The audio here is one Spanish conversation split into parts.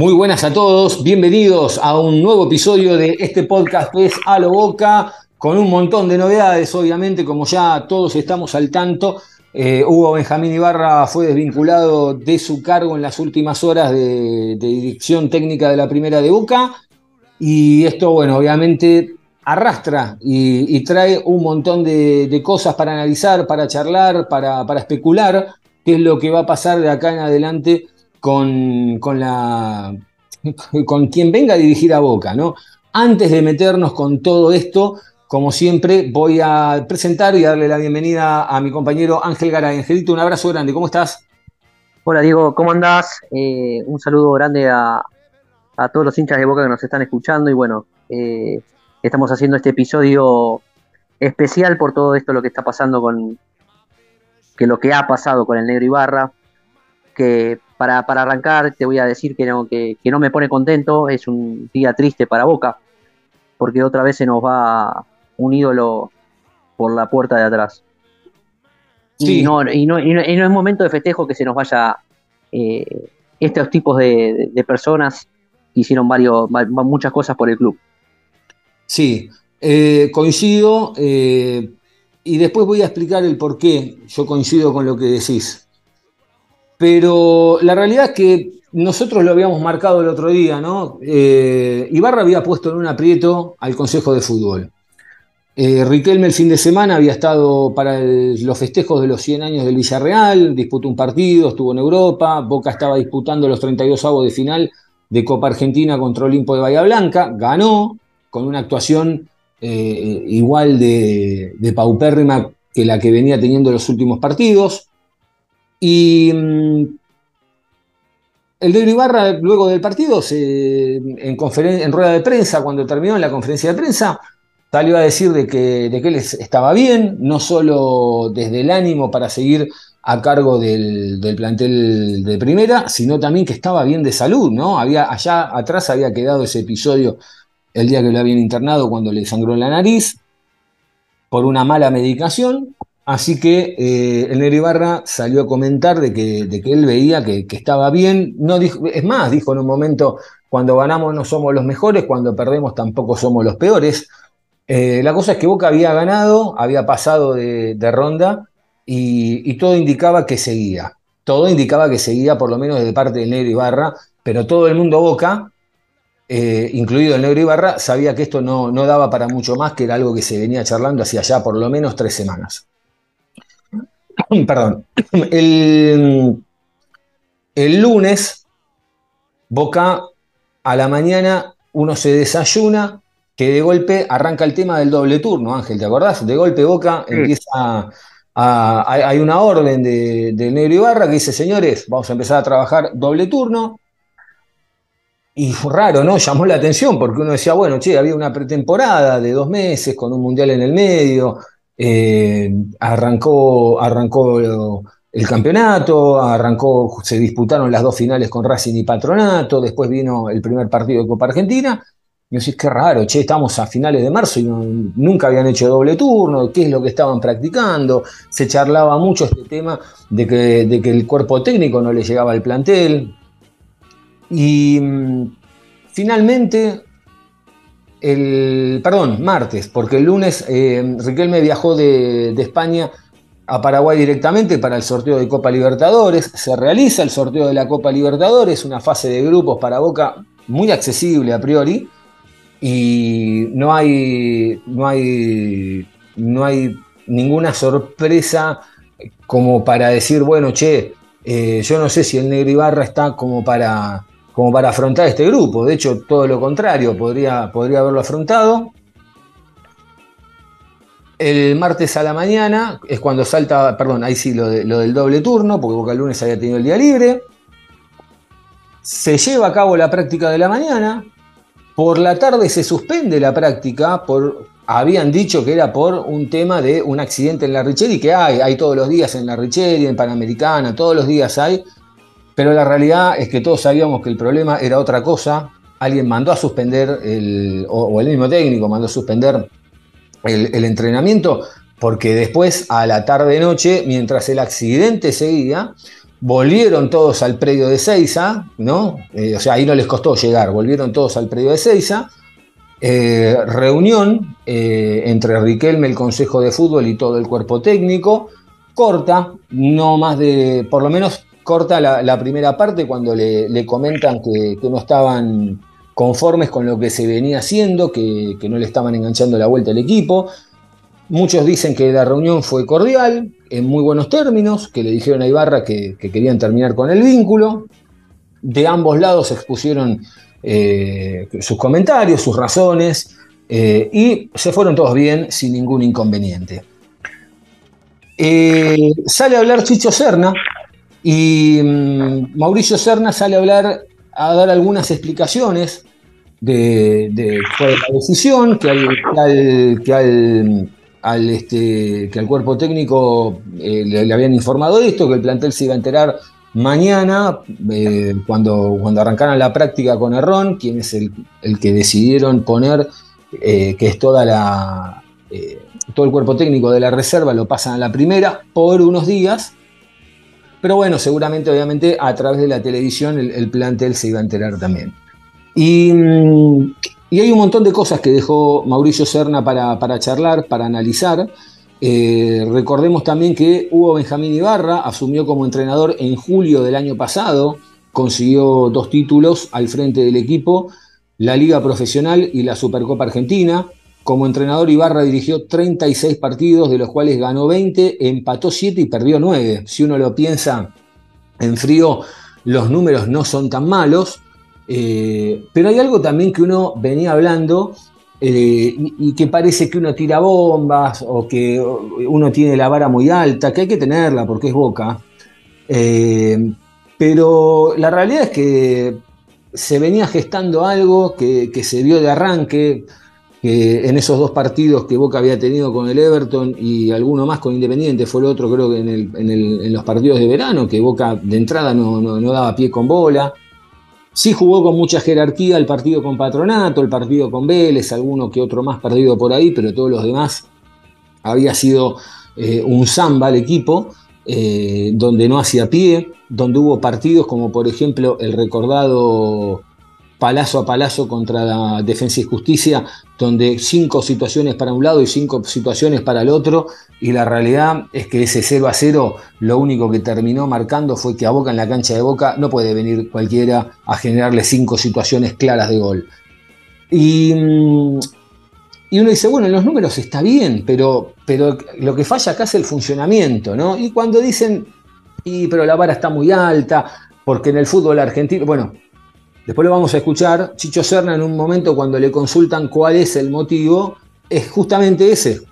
Muy buenas a todos, bienvenidos a un nuevo episodio de este podcast que es A lo Boca, con un montón de novedades, obviamente, como ya todos estamos al tanto. Eh, Hugo Benjamín Ibarra fue desvinculado de su cargo en las últimas horas de, dirección técnica de la primera de Boca. Y esto, bueno, obviamente arrastra y, trae un montón de, cosas para analizar, para charlar, para, para especular qué es lo que va a pasar de acá en adelante con, con, la, con quien venga a dirigir a Boca, ¿no? Antes de meternos con todo esto, como siempre, voy a presentar y darle la bienvenida a mi compañero Ángel Garay. Angelito, un abrazo grande, ¿cómo estás? Hola Diego, ¿cómo andás? Eh, un saludo grande a, todos los hinchas de Boca que nos están escuchando y bueno, eh, estamos haciendo este episodio especial por todo esto lo que está pasando con que lo que ha pasado con el Negro Ibarra, que para, arrancar te voy a decir que no, que, no me pone contento, es un día triste para Boca, porque otra vez se nos va un ídolo por la puerta de atrás. Y, no, y, no, y, no, es momento de festejo que se nos vaya eh, estos tipos de, personas que hicieron varios, muchas cosas por el club. Sí, eh, coincido eh, y después voy a explicar el por qué yo coincido con lo que decís. Pero la realidad es que nosotros lo habíamos marcado el otro día, ¿no? Eh, Ibarra había puesto en un aprieto al Consejo de Fútbol. Eh, Riquelme el fin de semana había estado para los festejos de los 100 años del Villarreal, disputó un partido, estuvo en Europa, Boca estaba disputando los 32 avos de final de Copa Argentina contra Olimpo de Bahía Blanca, ganó con una actuación eh, igual de, de paupérrima que la que venía teniendo los últimos partidos. Y mm, el de Ibarra, luego del partido, en, en, rueda de prensa, cuando terminó en la conferencia de prensa, salió a decir de que, de que él estaba bien, no solo desde el ánimo para seguir a cargo del, plantel de primera, sino también que estaba bien de salud, ¿no? Había, allá atrás había quedado ese episodio el día que lo habían internado cuando le sangró la nariz por una mala medicación Así que eh, el Negro Ibarra salió a comentar de que, él veía que, estaba bien. No es más, dijo en un momento, cuando ganamos no somos los mejores, cuando perdemos tampoco somos los peores. Eh, la cosa es que Boca había ganado, había pasado de, ronda y, todo indicaba que seguía. Todo indicaba que seguía, por lo menos de parte del Negro Ibarra, pero todo el mundo Boca, eh, incluido el Negro Ibarra, sabía que esto no, no daba para mucho más, que era algo que se venía charlando hacia allá por lo menos tres semanas. perdón, el, el lunes, Boca a la mañana, uno se desayuna, que de golpe arranca el tema del doble turno, Ángel, ¿te acordás? De golpe Boca empieza a, hay una orden de, de, Negro Ibarra que dice, señores, vamos a empezar a trabajar doble turno. Y fue raro, ¿no? Llamó la atención porque uno decía, bueno, che, había una pretemporada de dos meses con un mundial en el medio, eh, arrancó, arrancó el campeonato, arrancó, se disputaron las dos finales con Racing y Patronato, después vino el primer partido de Copa Argentina. Y decís, qué raro, che, estamos a finales de marzo y nunca habían hecho doble turno, qué es lo que estaban practicando. Se charlaba mucho este tema de que, de que el cuerpo técnico no le llegaba al plantel. Y mm, finalmente el, perdón, martes, porque el lunes eh, Riquelme viajó de, España a Paraguay directamente para el sorteo de Copa Libertadores. Se realiza el sorteo de la Copa Libertadores, una fase de grupos para Boca muy accesible a priori. Y no hay, no hay, no hay ninguna sorpresa como para decir, bueno, che, eh, yo no sé si el Negro Ibarra está como para como para afrontar este grupo. De hecho, todo lo contrario, podría, podría haberlo afrontado. El martes a la mañana es cuando salta, perdón, ahí sí, lo, del doble turno, porque Boca el lunes había tenido el día libre. Se lleva a cabo la práctica de la mañana. Por la tarde se suspende la práctica por habían dicho que era por un tema de un accidente en la Richeri, que hay, hay todos los días en la Richeri, en Panamericana, todos los días hay, pero la realidad es que todos sabíamos que el problema era otra cosa. Alguien mandó a suspender, el, o, el mismo técnico mandó a suspender el, entrenamiento, porque después, a la tarde-noche, mientras el accidente seguía, volvieron todos al predio de Seiza, ¿no? Eh, o sea, ahí no les costó llegar, volvieron todos al predio de Seiza eh, reunión eh, entre Riquelme, el Consejo de Fútbol y todo el cuerpo técnico, corta, no más de, por lo menos corta la, primera parte cuando le, comentan que, no estaban conformes con lo que se venía haciendo, que, no le estaban enganchando la vuelta al equipo. Muchos dicen que la reunión fue cordial, en muy buenos términos, que le dijeron a Ibarra que, que querían terminar con el vínculo. De ambos lados expusieron eh, sus comentarios, sus razones, eh, y se fueron todos bien sin ningún inconveniente. Eh, sale a hablar Chicho Serna y mm, Mauricio Serna sale a hablar, a dar algunas explicaciones de, la decisión, que al, que al, este, que al cuerpo técnico le, habían informado de esto, que el plantel se iba a enterar Mañana, eh, cuando, cuando arrancaron la práctica con Errón, quien es el, que decidieron poner, eh, que es toda la, eh, todo el cuerpo técnico de la reserva, lo pasan a la primera por unos días. Pero bueno, seguramente, obviamente, a través de la televisión el, plantel se iba a enterar también. Y, y, hay un montón de cosas que dejó Mauricio Serna para, para charlar, para analizar. Eh, recordemos también que Hugo Benjamín Ibarra asumió como entrenador en julio del año pasado, consiguió dos títulos al frente del equipo, la Liga Profesional y la Supercopa Argentina. Como entrenador Ibarra dirigió 36 partidos, de los cuales ganó 20, empató 7 y perdió 9. Si uno lo piensa en frío, los números no son tan malos. Eh, pero hay algo también que uno venía hablando eh, y, que parece que uno tira bombas o que uno tiene la vara muy alta, que hay que tenerla porque es boca. Eh, pero la realidad es que se venía gestando algo que, se vio de arranque, que en esos dos partidos que Boca había tenido con el Everton y alguno más con Independiente, fue el otro creo que en, los partidos de verano, que Boca de entrada no daba pie con bola. Sí jugó con mucha jerarquía el partido con Patronato, el partido con Vélez, alguno que otro más perdido por ahí, pero todos los demás había sido eh, un samba el equipo, eh, donde no hacía pie, donde hubo partidos como por ejemplo el recordado palazo a palazo contra la Defensa y Justicia, donde cinco situaciones para un lado y cinco situaciones para el otro, y la realidad es que ese 0 a 0 lo único que terminó marcando fue que a Boca en la cancha de Boca no puede venir cualquiera a generarle cinco situaciones claras de gol. Y, mm, y uno dice, bueno, en los números está bien, pero, pero lo que falla acá es el funcionamiento, ¿no? Y cuando dicen, y, pero la vara está muy alta, porque en el fútbol argentino, bueno, Después lo vamos a escuchar. Chicho Serna en un momento cuando le consultan cuál es el motivo, es justamente ese,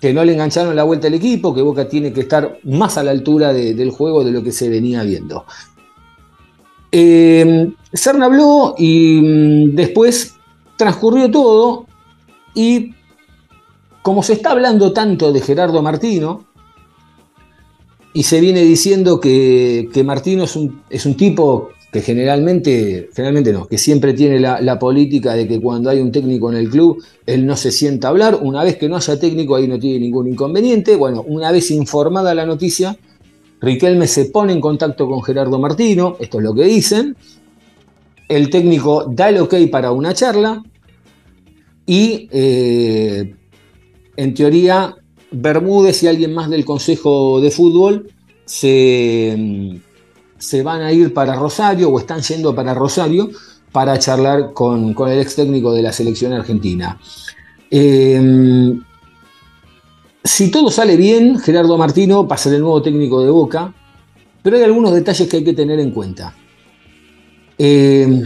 que no le engancharon la vuelta al equipo, que Boca tiene que estar más a la altura del juego de lo que se venía viendo. Eh, Serna habló y mm, después transcurrió todo y como se está hablando tanto de Gerardo Martino, y se viene diciendo que, Martino es un, es un tipo que generalmente, generalmente no, que siempre tiene la, política de que cuando hay un técnico en el club, él no se sienta a hablar. Una vez que no haya técnico, ahí no tiene ningún inconveniente. Bueno, una vez informada la noticia, Riquelme se pone en contacto con Gerardo Martino, esto es lo que dicen. El técnico da el ok para una charla y eh, en teoría Bermúdez y alguien más del Consejo de Fútbol se se van a ir para Rosario o están yendo para Rosario para charlar con, el ex técnico de la selección argentina. Em, si todo sale bien, Gerardo Martino va a ser el nuevo técnico de Boca, pero hay algunos detalles que hay que tener en cuenta. Em,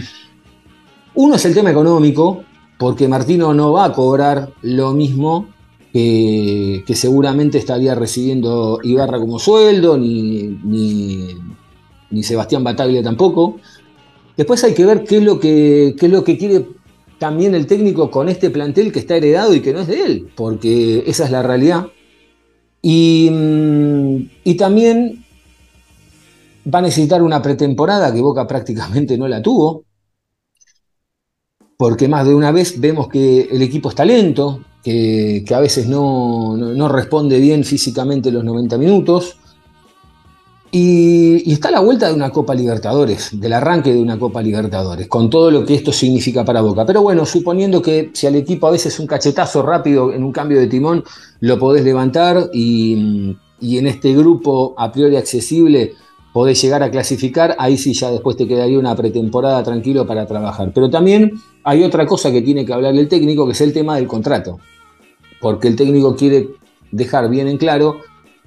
uno es el tema económico, porque Martino no va a cobrar lo mismo que, seguramente estaría recibiendo Ibarra como sueldo, ni, ni, Sebastián Bataglia tampoco. Después hay que ver qué es, lo que, es lo que quiere también el técnico con este plantel que está heredado y que no es de él, porque esa es la realidad. Y, y también va a necesitar una pretemporada que Boca prácticamente no la tuvo, porque más de una vez vemos que el equipo está lento, que, a veces no, responde bien físicamente los 90 minutos. Y, está a la vuelta de una Copa Libertadores, del arranque de una Copa Libertadores, con todo lo que esto significa para Boca. Pero bueno, suponiendo que si al equipo a veces un cachetazo rápido en un cambio de timón lo podés levantar y, y en este grupo a priori accesible podés llegar a clasificar, ahí sí ya después te quedaría una pretemporada tranquilo para trabajar. Pero también hay otra cosa que tiene que hablar el técnico, que es el tema del contrato. Porque el técnico quiere dejar bien en claro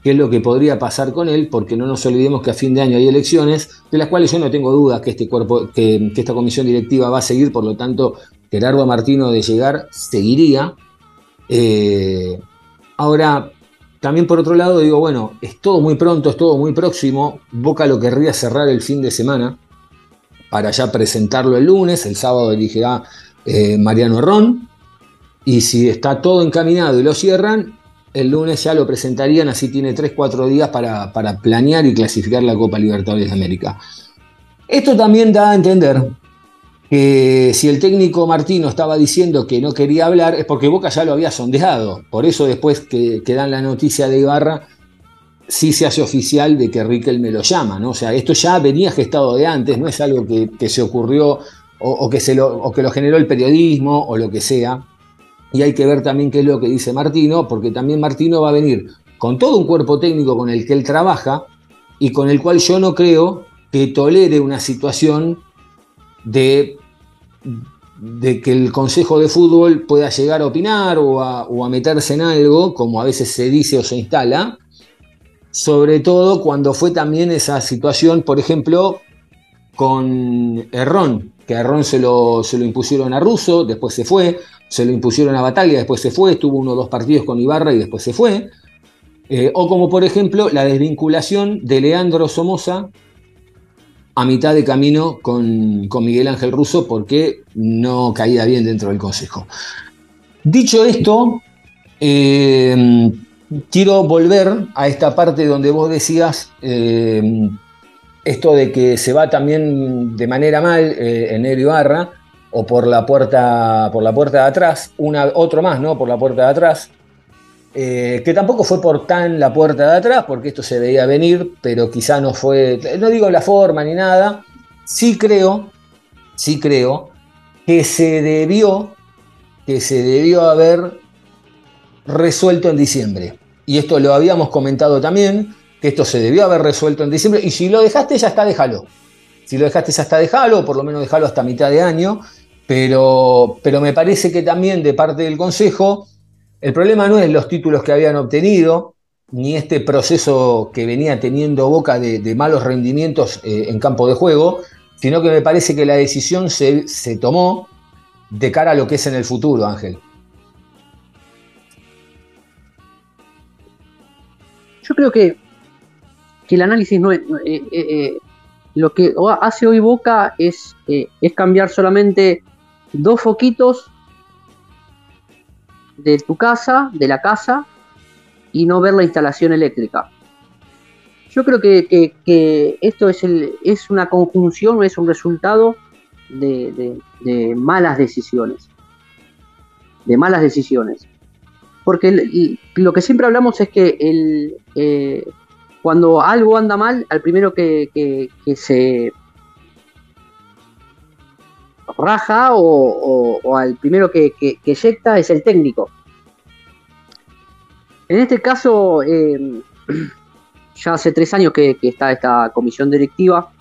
qué es lo que podría pasar con él, porque no nos olvidemos que a fin de año hay elecciones, de las cuales yo no tengo dudas que este cuerpo, que, esta comisión directiva va a seguir, por lo tanto, Gerardo Martino de llegar seguiría. Eh, ahora, también por otro lado digo, bueno, es todo muy pronto, es todo muy próximo. Boca lo querría cerrar el fin de semana para ya presentarlo el lunes, el sábado elegirá eh, Mariano Ron. Y si está todo encaminado y lo cierran, el lunes ya lo presentarían, así tiene 3-4 días para, planear y clasificar la Copa Libertadores de América. Esto también da a entender que si el técnico Martino estaba diciendo que no quería hablar es porque Boca ya lo había sondeado. Por eso después que, dan la noticia de Ibarra, sí se hace oficial de que Riquelme lo llama. ¿no? O sea, esto ya venía gestado de antes, no es algo que, se ocurrió o, que se lo, o que lo generó el periodismo o lo que sea. Y hay que ver también qué es lo que dice Martino, porque también Martino va a venir con todo un cuerpo técnico con el que él trabaja y con el cual yo no creo que tolere una situación de, de que el Consejo de Fútbol pueda llegar a opinar o a, meterse en algo, como a veces se dice o se instala, sobre todo cuando fue también esa situación, por ejemplo, con Errón, que a Errón se lo, se lo impusieron a Russo, después se fue, se lo impusieron a Batalla, después se fue, estuvo uno o dos partidos con Ibarra y después se fue. Eh, o como por ejemplo la desvinculación de Leandro Somoza a mitad de camino con, Miguel Ángel Russo porque no caía bien dentro del Consejo. Dicho esto, eh, quiero volver a esta parte donde vos decías eh, esto de que se va también de manera mal en el Ibarra o por la puerta por la puerta de atrás, una, otro más, ¿no? Por la puerta de atrás. Eh, que tampoco fue por tan la puerta de atrás, porque esto se veía venir, pero quizá no fue, no digo la forma ni nada, sí creo, sí creo que se debió, que se debió haber resuelto en diciembre. Y esto lo habíamos comentado también, que esto se debió haber resuelto en diciembre, y si lo dejaste ya está, déjalo. Si lo dejaste ya está, déjalo, por lo menos déjalo hasta mitad de año, pero, pero me parece que también de parte del Consejo el problema no es los títulos que habían obtenido, ni este proceso que venía teniendo Boca de, malos rendimientos eh, en campo de juego, sino que me parece que la decisión se, tomó de cara a lo que es en el futuro, Ángel. Yo creo que, el análisis no es... Eh, eh, lo que hace hoy Boca es, es cambiar solamente dos foquitos de tu casa, de la casa, y no ver la instalación eléctrica. Yo creo que, esto es, el, es una conjunción, es un resultado de, malas decisiones. De malas decisiones. Porque lo que siempre hablamos es que el, eh, cuando algo anda mal, al primero que, que se raja o, al primero que, que, eyecta es el técnico. En este caso, em, ya hace tres años que, está esta comisión directiva.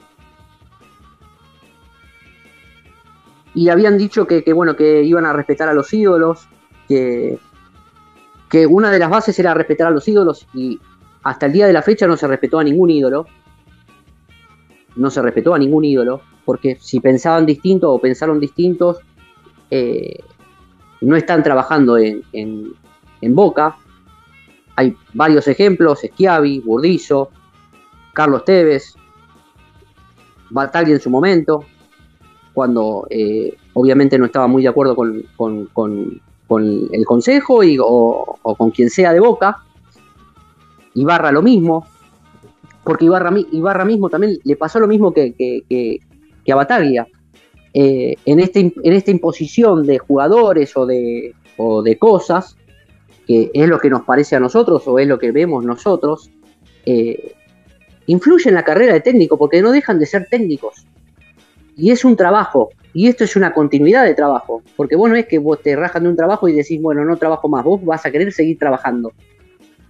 Y habían dicho que, bueno, que iban a respetar a los ídolos, que, que una de las bases era respetar a los ídolos y hasta el día de la fecha no se respetó a ningún ídolo. No se respetó a ningún ídolo porque si pensaban distinto o pensaron distintos, eh, no están trabajando en, en Boca. Hay varios ejemplos, Schiavi, Burdizo, Carlos Tevez, Bataglia en su momento, cuando eh, obviamente no estaba muy de acuerdo con, el consejo y, o, con quien sea de Boca. Ibarra lo mismo, porque Ibarra, mismo también le pasó lo mismo que, a Bataglia. Eh, en, este, en esta imposición de jugadores o de, o de cosas, que es lo que nos parece a nosotros o es lo que vemos nosotros, eh, influye en la carrera de técnico porque no dejan de ser técnicos. Y es un trabajo, y esto es una continuidad de trabajo, porque vos no es que vos te rajan de un trabajo y decís, bueno, no trabajo más, vos vas a querer seguir trabajando,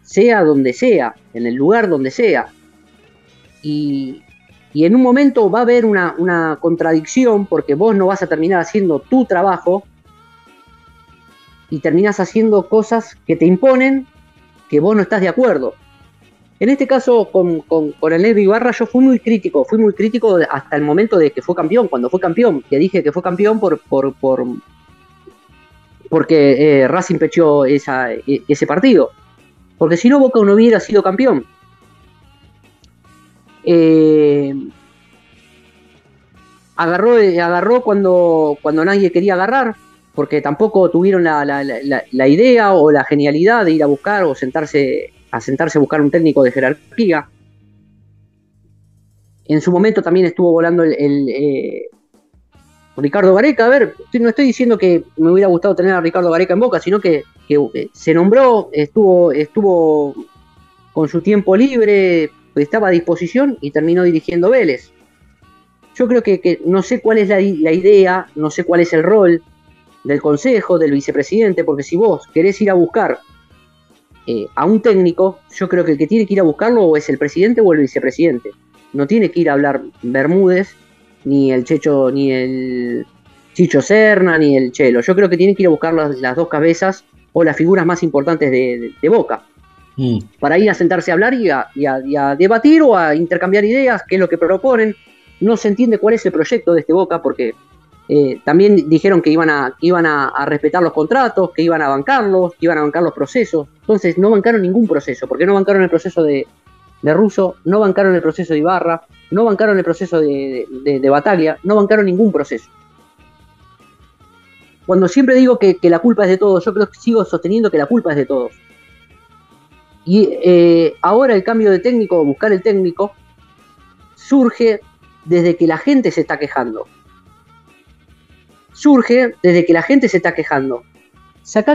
sea donde sea, en el lugar donde sea. Y, en un momento va a haber una, contradicción porque vos no vas a terminar haciendo tu trabajo y terminas haciendo cosas que te imponen que vos no estás de acuerdo. En este caso, con, el negro Ibarra, yo fui muy crítico, fui muy crítico hasta el momento de que fue campeón, cuando fue campeón, que dije que fue campeón por, por, porque eh, Racing pechó e, ese partido. Porque si no, Boca no hubiera sido campeón. Eh, agarró, eh, agarró cuando, cuando nadie quería agarrar, porque tampoco tuvieron la, la idea o la genialidad de ir a buscar o sentarse a sentarse a buscar un técnico de jerarquía. En su momento también estuvo volando el, eh, Ricardo Gareca. A ver, no estoy diciendo que me hubiera gustado tener a Ricardo Gareca en boca, sino que, eh, se nombró, estuvo, estuvo con su tiempo libre, estaba a disposición y terminó dirigiendo Vélez. Yo creo que, no sé cuál es la, la, idea, no sé cuál es el rol del consejo, del vicepresidente, porque si vos querés ir a buscar eh, a un técnico, yo creo que el que tiene que ir a buscarlo o es el presidente o el vicepresidente. No tiene que ir a hablar Bermúdez, ni el Checho, ni el Chicho Serna, ni el Chelo. Yo creo que tiene que ir a buscar las, dos cabezas o las figuras más importantes de, Boca. Mm. Para ir a sentarse a hablar y a, debatir o a intercambiar ideas, qué es lo que proponen. No se entiende cuál es el proyecto de este Boca, porque eh, también dijeron que iban, a, iban a, respetar los contratos, que iban a bancarlos, que iban a bancar los procesos. Entonces no bancaron ningún proceso. porque no bancaron el proceso de, de Russo? No bancaron el proceso de Ibarra, no bancaron el proceso de, de, no bancaron ningún proceso. Cuando siempre digo que, la culpa es de todos, yo creo que sigo sosteniendo que la culpa es de todos. Y eh, ahora el cambio de técnico, buscar el técnico, surge desde que la gente se está quejando surge desde que la gente se está quejando.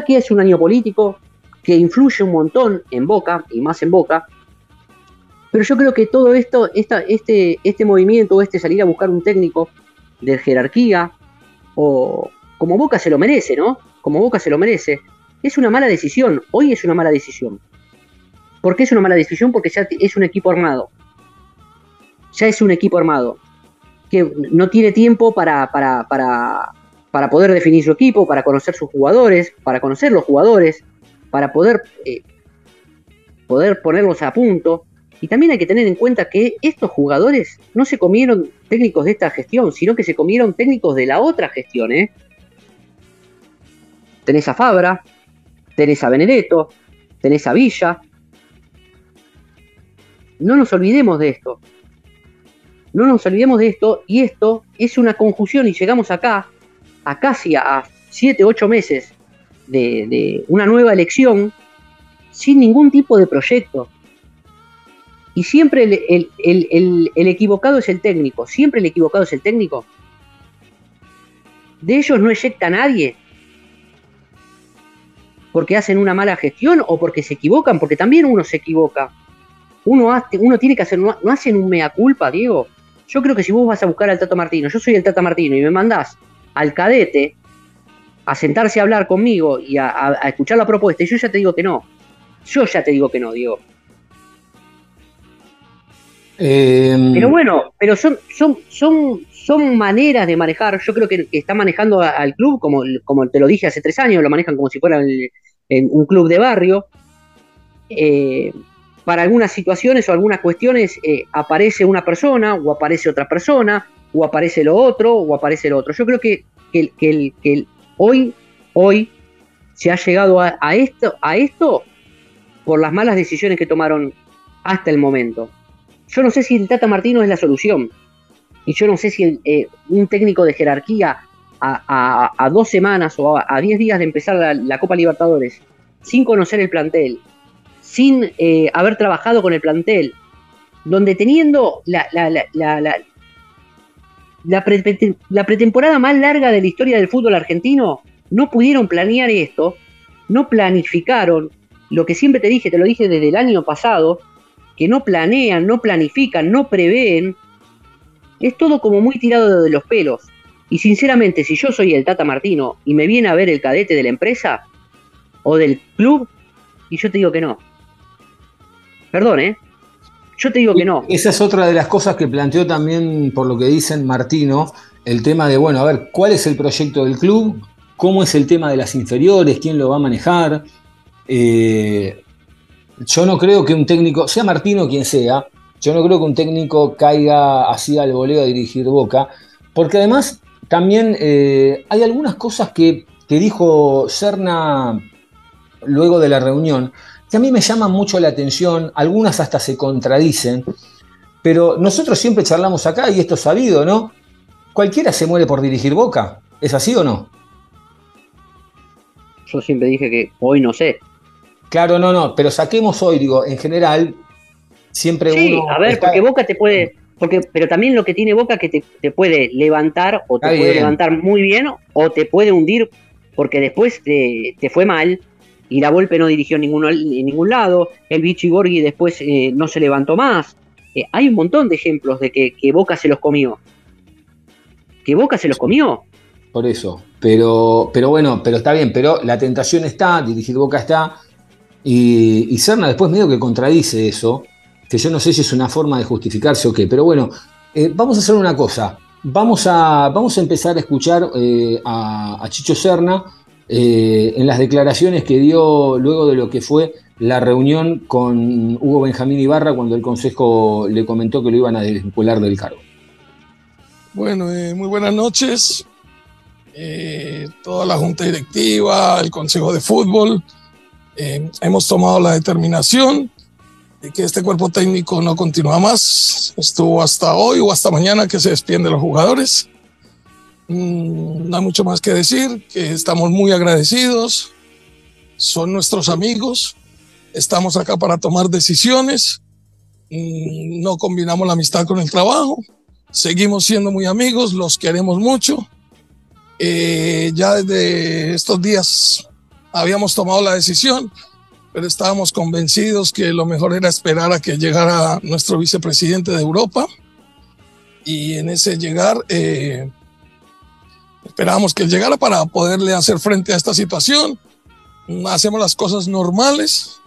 que es un año político que influye un montón en Boca, y más en Boca, pero yo creo que todo esto, este, este movimiento, este salir a buscar un técnico de jerarquía, o como Boca se lo merece, ¿no? Como Boca se lo merece, es una mala decisión. Hoy es una mala decisión. ¿Por qué es una mala decisión? Porque ya es un equipo armado. Ya es un equipo armado. Que no tiene tiempo para, para, para poder definir su equipo, para conocer sus jugadores, para conocer los jugadores, para poder, eh, poder ponerlos a punto. Y también hay que tener en cuenta que estos jugadores no se comieron técnicos de esta gestión, sino que se comieron técnicos de la otra gestión. ¿eh? Tenés a Fabra, tenés a Benedetto, tenés a Villa. No nos olvidemos de esto. No nos olvidemos de esto y esto es una conjunción y llegamos acá a casi a 7, 8 meses de, una nueva elección sin ningún tipo de proyecto. Y siempre el, equivocado es el técnico, siempre el equivocado es el técnico. De ellos no eyecta nadie porque hacen una mala gestión o porque se equivocan, porque también uno se equivoca. Uno, hace, uno tiene que hacer, no, no hacen un mea culpa, Diego. Yo creo que si vos vas a buscar al Tato Martino, yo soy el Tata Martino y me mandás al cadete a sentarse a hablar conmigo y a, escuchar la propuesta, y yo ya te digo que no. Yo ya te digo que no, Diego. Em, pero bueno, pero son, son, son, son maneras de manejar. Yo creo que, están manejando al club, como, como te lo dije hace tres años, lo manejan como si fuera un club de barrio. Eh, para algunas situaciones o algunas cuestiones eh, aparece una persona o aparece otra persona o aparece lo otro, o aparece lo otro. Yo creo que, que, que, hoy, hoy se ha llegado a, esto, a esto por las malas decisiones que tomaron hasta el momento. Yo no sé si el Tata Martino es la solución. Y yo no sé si eh, un técnico de jerarquía a, dos semanas o a, diez días de empezar la, Copa Libertadores, sin conocer el plantel, sin eh, haber trabajado con el plantel, donde teniendo la, la, pretemporada más larga de la historia del fútbol argentino, no pudieron planear esto, no planificaron, lo que siempre te dije, te lo dije desde el año pasado, que no planean, no planifican, no prevén, es todo como muy tirado de los pelos. Y sinceramente, si yo soy el Tata Martino y me viene a ver el cadete de la empresa o del club, y yo te digo que no. Perdón, ¿eh? Yo te digo que no. Esa es otra de las cosas que planteó también, por lo que dicen Martino, el tema de, bueno, a ver, ¿cuál es el proyecto del club? ¿Cómo es el tema de las inferiores? ¿Quién lo va a manejar? Eh, yo no creo que un técnico, sea Martino quien sea, yo no creo que un técnico caiga así al voleo a dirigir Boca, porque además también eh, hay algunas cosas que, que dijo Serna luego de la reunión que a mí me llaman mucho la atención, algunas hasta se contradicen, pero nosotros siempre charlamos acá, y esto es sabido, ¿no? Cualquiera se muere por dirigir Boca, ¿es así o no? Yo siempre dije que hoy no sé. Claro, no, no, pero saquemos hoy, digo, en general, siempre sí, a ver, porque Boca te puede... Porque, pero también lo que tiene Boca que te, puede levantar o te puede levantar muy bien o te puede hundir porque después te, te fue mal y la Volpe no dirigió en ningún, en ningún lado, el Vichy Borghi después eh, no se levantó más. Eh, hay un montón de ejemplos de que, Boca se los comió. Que Boca se los comió. Por eso, pero, pero bueno, pero está bien, pero la tentación está, dirigir Boca está, y, y Serna después medio que contradice eso, que yo no sé si es una forma de justificarse o qué, pero bueno, eh, vamos a hacer una cosa, vamos a, vamos a empezar a escuchar a, a Chicho Serna, eh, en las declaraciones que dio luego de lo que fue la reunión con Hugo Benjamín Ibarra cuando el Consejo le comentó que lo iban a desvincular del cargo. Bueno, eh, muy buenas noches. Eh, toda la Junta Directiva, el Consejo de Fútbol, hemos tomado la determinación de que este cuerpo técnico no continúa más. Estuvo hasta hoy o hasta mañana que se despiden de los jugadores. Mm, no hay mucho más que decir, que estamos muy agradecidos, son nuestros amigos, estamos acá para tomar decisiones, mm, no combinamos la amistad con el trabajo, seguimos siendo muy amigos, los queremos mucho. Eh, ya desde estos días habíamos tomado la decisión, pero estábamos convencidos que lo mejor era esperar a que llegara nuestro vicepresidente de Europa. Y en ese llegar, eh, Esperábamos que él llegara para poderle hacer frente a esta situación. Hacemos las cosas normales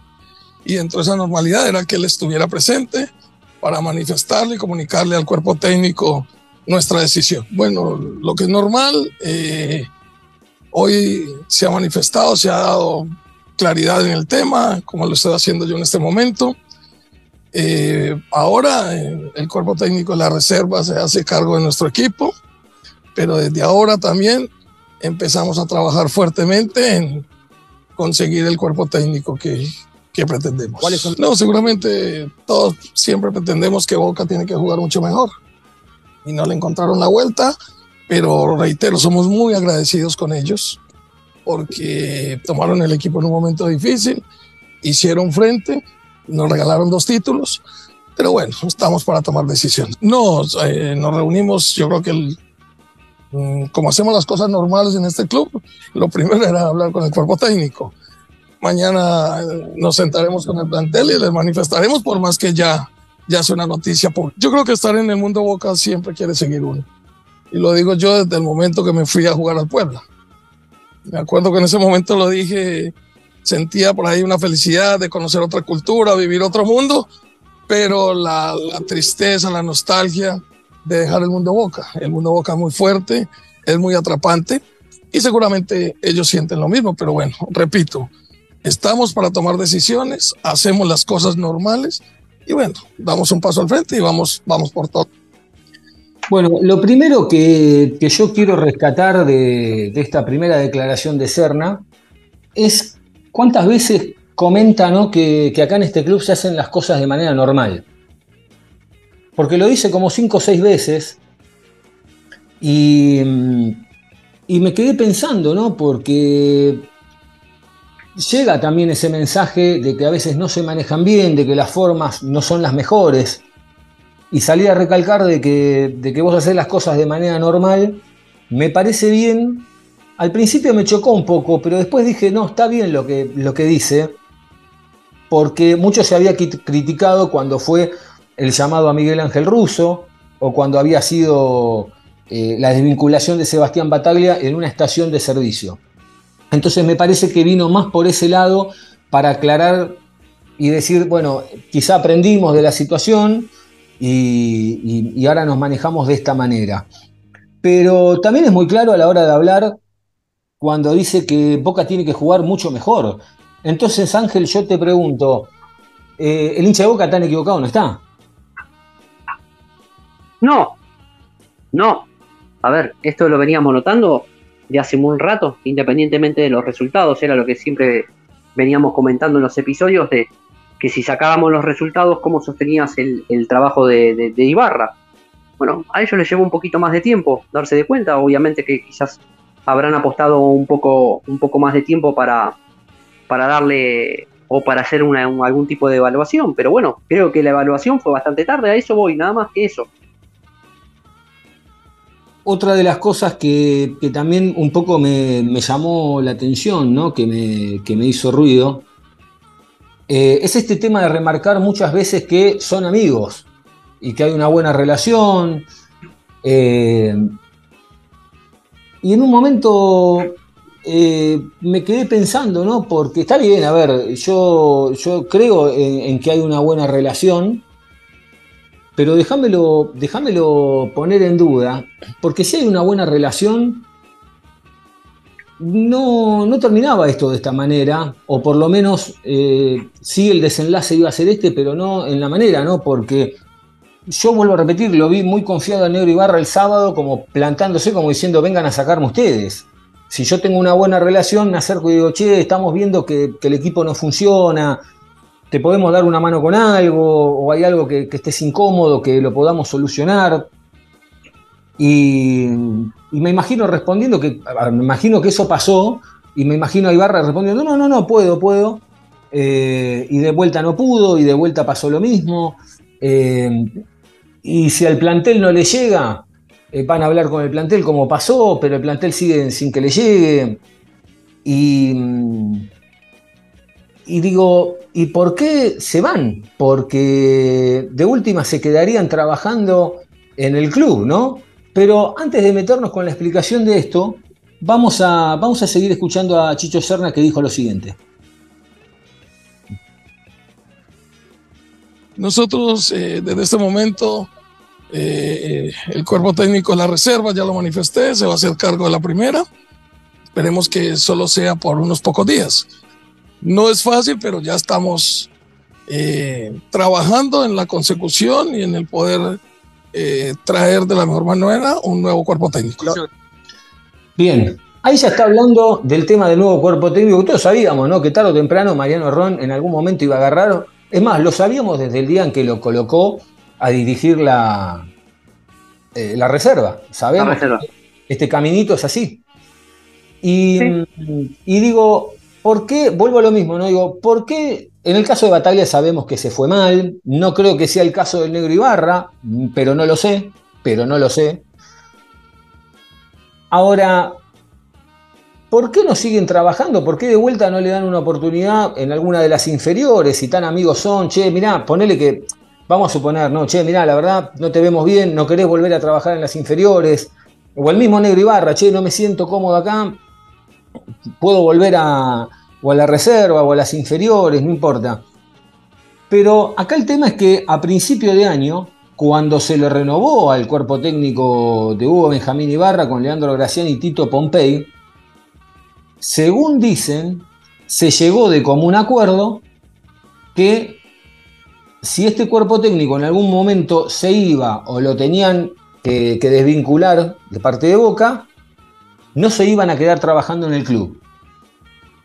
y dentro de esa normalidad era que él estuviera presente para manifestarle y comunicarle al cuerpo técnico nuestra decisión. Bueno, lo que es normal, eh, hoy se ha manifestado, se ha dado claridad en el tema, como lo estoy haciendo yo en este momento. Eh, ahora eh, el cuerpo técnico de la reserva se hace cargo de nuestro equipo pero desde ahora también empezamos a trabajar fuertemente en conseguir el cuerpo técnico que, que pretendemos. No, seguramente todos siempre pretendemos que Boca tiene que jugar mucho mejor y no le encontraron la vuelta, pero reitero, somos muy agradecidos con ellos porque tomaron el equipo en un momento difícil, hicieron frente, nos regalaron dos títulos, pero bueno, estamos para tomar decisiones. No, eh, nos reunimos, yo creo que el como hacemos las cosas normales en este club, lo primero era hablar con el cuerpo técnico. Mañana eh, nos sentaremos con el plantel y les manifestaremos por más que ya, ya es una noticia. Yo creo que estar en el mundo Boca siempre quiere seguir uno. Y lo digo yo desde el momento que me fui a jugar al Puebla. Me acuerdo que en ese momento lo dije, sentía por ahí una felicidad de conocer otra cultura, vivir otro mundo, pero la tristeza, la nostalgia, de dejar el mundo boca. El mundo boca es muy fuerte, es muy atrapante y seguramente ellos sienten lo mismo, pero bueno, repito, estamos para tomar decisiones, hacemos las cosas normales y bueno, damos un paso al frente y vamos, vamos por todo. Bueno, lo primero que, yo quiero rescatar de, esta primera declaración de Serna es cuántas veces comenta que, acá en este club se hacen las cosas de manera normal. Porque lo dice como cinco o seis veces y, me quedé pensando, ¿no? Porque llega también ese mensaje de que a veces no se manejan bien, de que las formas no son las mejores. Y salí a recalcar de que, de que vos haces las cosas de manera normal, me parece bien. Al principio me chocó un poco, pero después dije, no, está bien lo que, lo que dice, porque mucho se había criticado cuando fue el llamado a Miguel Ángel Russo, o cuando había sido eh, la desvinculación de Sebastián Bataglia en una estación de servicio. Entonces me parece que vino más por ese lado para aclarar y decir, bueno, quizá aprendimos de la situación y, ahora nos manejamos de esta manera. Pero también es muy claro a la hora de hablar cuando dice que Boca tiene que jugar mucho mejor. Entonces, Ángel, yo te pregunto, eh, ¿el hincha de Boca tan equivocado no está? No, no. A ver, esto lo veníamos notando de hace un rato, independientemente de los resultados, era lo que siempre veníamos comentando en los episodios de que si sacábamos los resultados, cómo sostenías el, trabajo de, Ibarra. Bueno, a ellos les llevó un poquito más de tiempo darse de cuenta, obviamente que quizás habrán apostado un poco, un poco más de tiempo para, para darle o para hacer algún tipo de evaluación, pero bueno, creo que la evaluación fue bastante tarde, a eso voy, nada más que eso. Otra de las cosas que, también un poco me, llamó la atención, ¿no? que, me, hizo ruido, eh, es este tema de remarcar muchas veces que son amigos y que hay una buena relación. Eh, y en un momento eh, me quedé pensando, ¿no? Porque está bien, a ver, yo, yo creo en que hay una buena relación, pero déjamelo, déjamelo poner en duda, porque si hay una buena relación, no, no terminaba esto de esta manera, o por lo menos eh, sí el desenlace iba a ser este, pero no en la manera, ¿no? Porque yo vuelvo a repetir, lo vi muy confiado a Negro Ibarra el sábado, como plantándose, como diciendo, vengan a sacarme ustedes. Si yo tengo una buena relación, me acerco y digo, che, estamos viendo que, que el equipo no funciona, te podemos dar una mano con algo o hay algo que, estés incómodo, que lo podamos solucionar. Y, me imagino respondiendo que, me imagino que eso pasó y me imagino a Ibarra respondiendo, no, no, no, puedo, puedo. Eh, y de vuelta no pudo y de vuelta pasó lo mismo. Eh, y si al plantel no le llega, eh, van a hablar con el plantel como pasó, pero el plantel sigue sin que le llegue. Y, y digo, ¿y por qué se van? Porque de última se quedarían trabajando en el club, ¿no? Pero antes de meternos con la explicación de esto, vamos a, vamos a seguir escuchando a Chicho Serna que dijo lo siguiente. Nosotros eh, desde este momento, eh, el cuerpo técnico de la reserva, ya lo manifesté, se va a hacer cargo de la primera. Esperemos que solo sea por unos pocos días. No es fácil, pero ya estamos eh, trabajando en la consecución y en el poder eh, traer de la mejor manera un nuevo cuerpo técnico. Bien, ahí ya está hablando del tema del nuevo cuerpo técnico. Todos sabíamos, ¿no? Que tarde o temprano Mariano Ron en algún momento iba a agarrar. Es más, lo sabíamos desde el día en que lo colocó a dirigir la, eh, la reserva. Sabemos que este caminito es así. Y, y digo, ¿Por qué? Vuelvo a lo mismo, ¿no? Digo, ¿por qué en el caso de Batalla sabemos que se fue mal? No creo que sea el caso del Negro Ibarra, pero no lo sé, pero no lo sé. Ahora, ¿por qué no siguen trabajando? ¿Por qué de vuelta no le dan una oportunidad en alguna de las inferiores? Si tan amigos son, che, mirá, ponele que, vamos a suponer, no, che, mirá, la verdad, no te vemos bien, no querés volver a trabajar en las inferiores. O el mismo Negro Ibarra, che, no me siento cómodo acá, puedo volver a, o a la reserva o a las inferiores, no importa. Pero acá el tema es que a principio de año, cuando se le renovó al cuerpo técnico de Hugo Benjamín Ibarra con Leandro Graciani y Tito Pompey, según dicen, se llegó de común acuerdo que si este cuerpo técnico en algún momento se iba o lo tenían que desvincular de parte de Boca, no se iban a quedar trabajando en el club.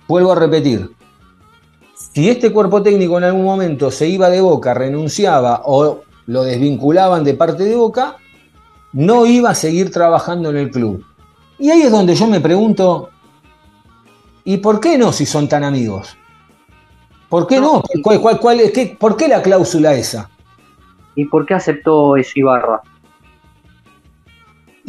vuelvo a repetir, si este cuerpo técnico en algún momento se iba de Boca, renunciaba o lo desvinculaban de parte de Boca, no iba a seguir trabajando en el club. Y ahí es donde yo me pregunto, ¿y por qué no si son tan amigos? ¿Por qué no? ¿Cuál, cuál, qué, ¿Por qué la cláusula esa? ¿Y por qué aceptó eso Ibarra?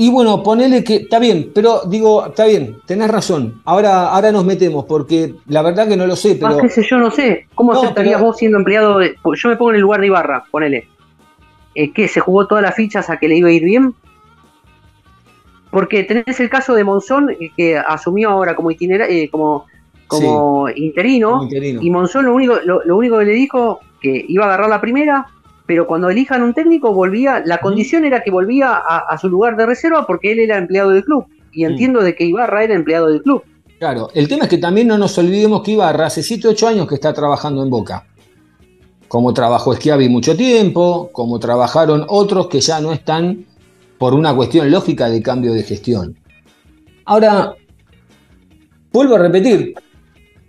Y bueno, ponele que, está bien, pero digo, está bien, tenés razón. Ahora, ahora nos metemos, porque la verdad que no lo sé, pero. Ah, qué sé yo, no sé. ¿Cómo aceptarías vos siendo empleado de.? Yo me pongo en el lugar de Ibarra, ponele. Eh, ¿Qué? ¿Se jugó todas las fichas a que le iba a ir bien? Porque tenés el caso de Monzón, que asumió ahora como itinera, eh, como, como, interino, Y Monzón lo único, lo único que le dijo que iba a agarrar la primera, pero cuando elijan un técnico volvía, la condición era que volvía a, su lugar de reserva porque él era empleado del club. Y entiendo de que Ibarra era empleado del club. Claro, el tema es que también no nos olvidemos que Ibarra hace 7 8 años que está trabajando en Boca. Como trabajó Schiavi mucho tiempo, como trabajaron otros que ya no están por una cuestión lógica de cambio de gestión. Ahora, vuelvo a repetir,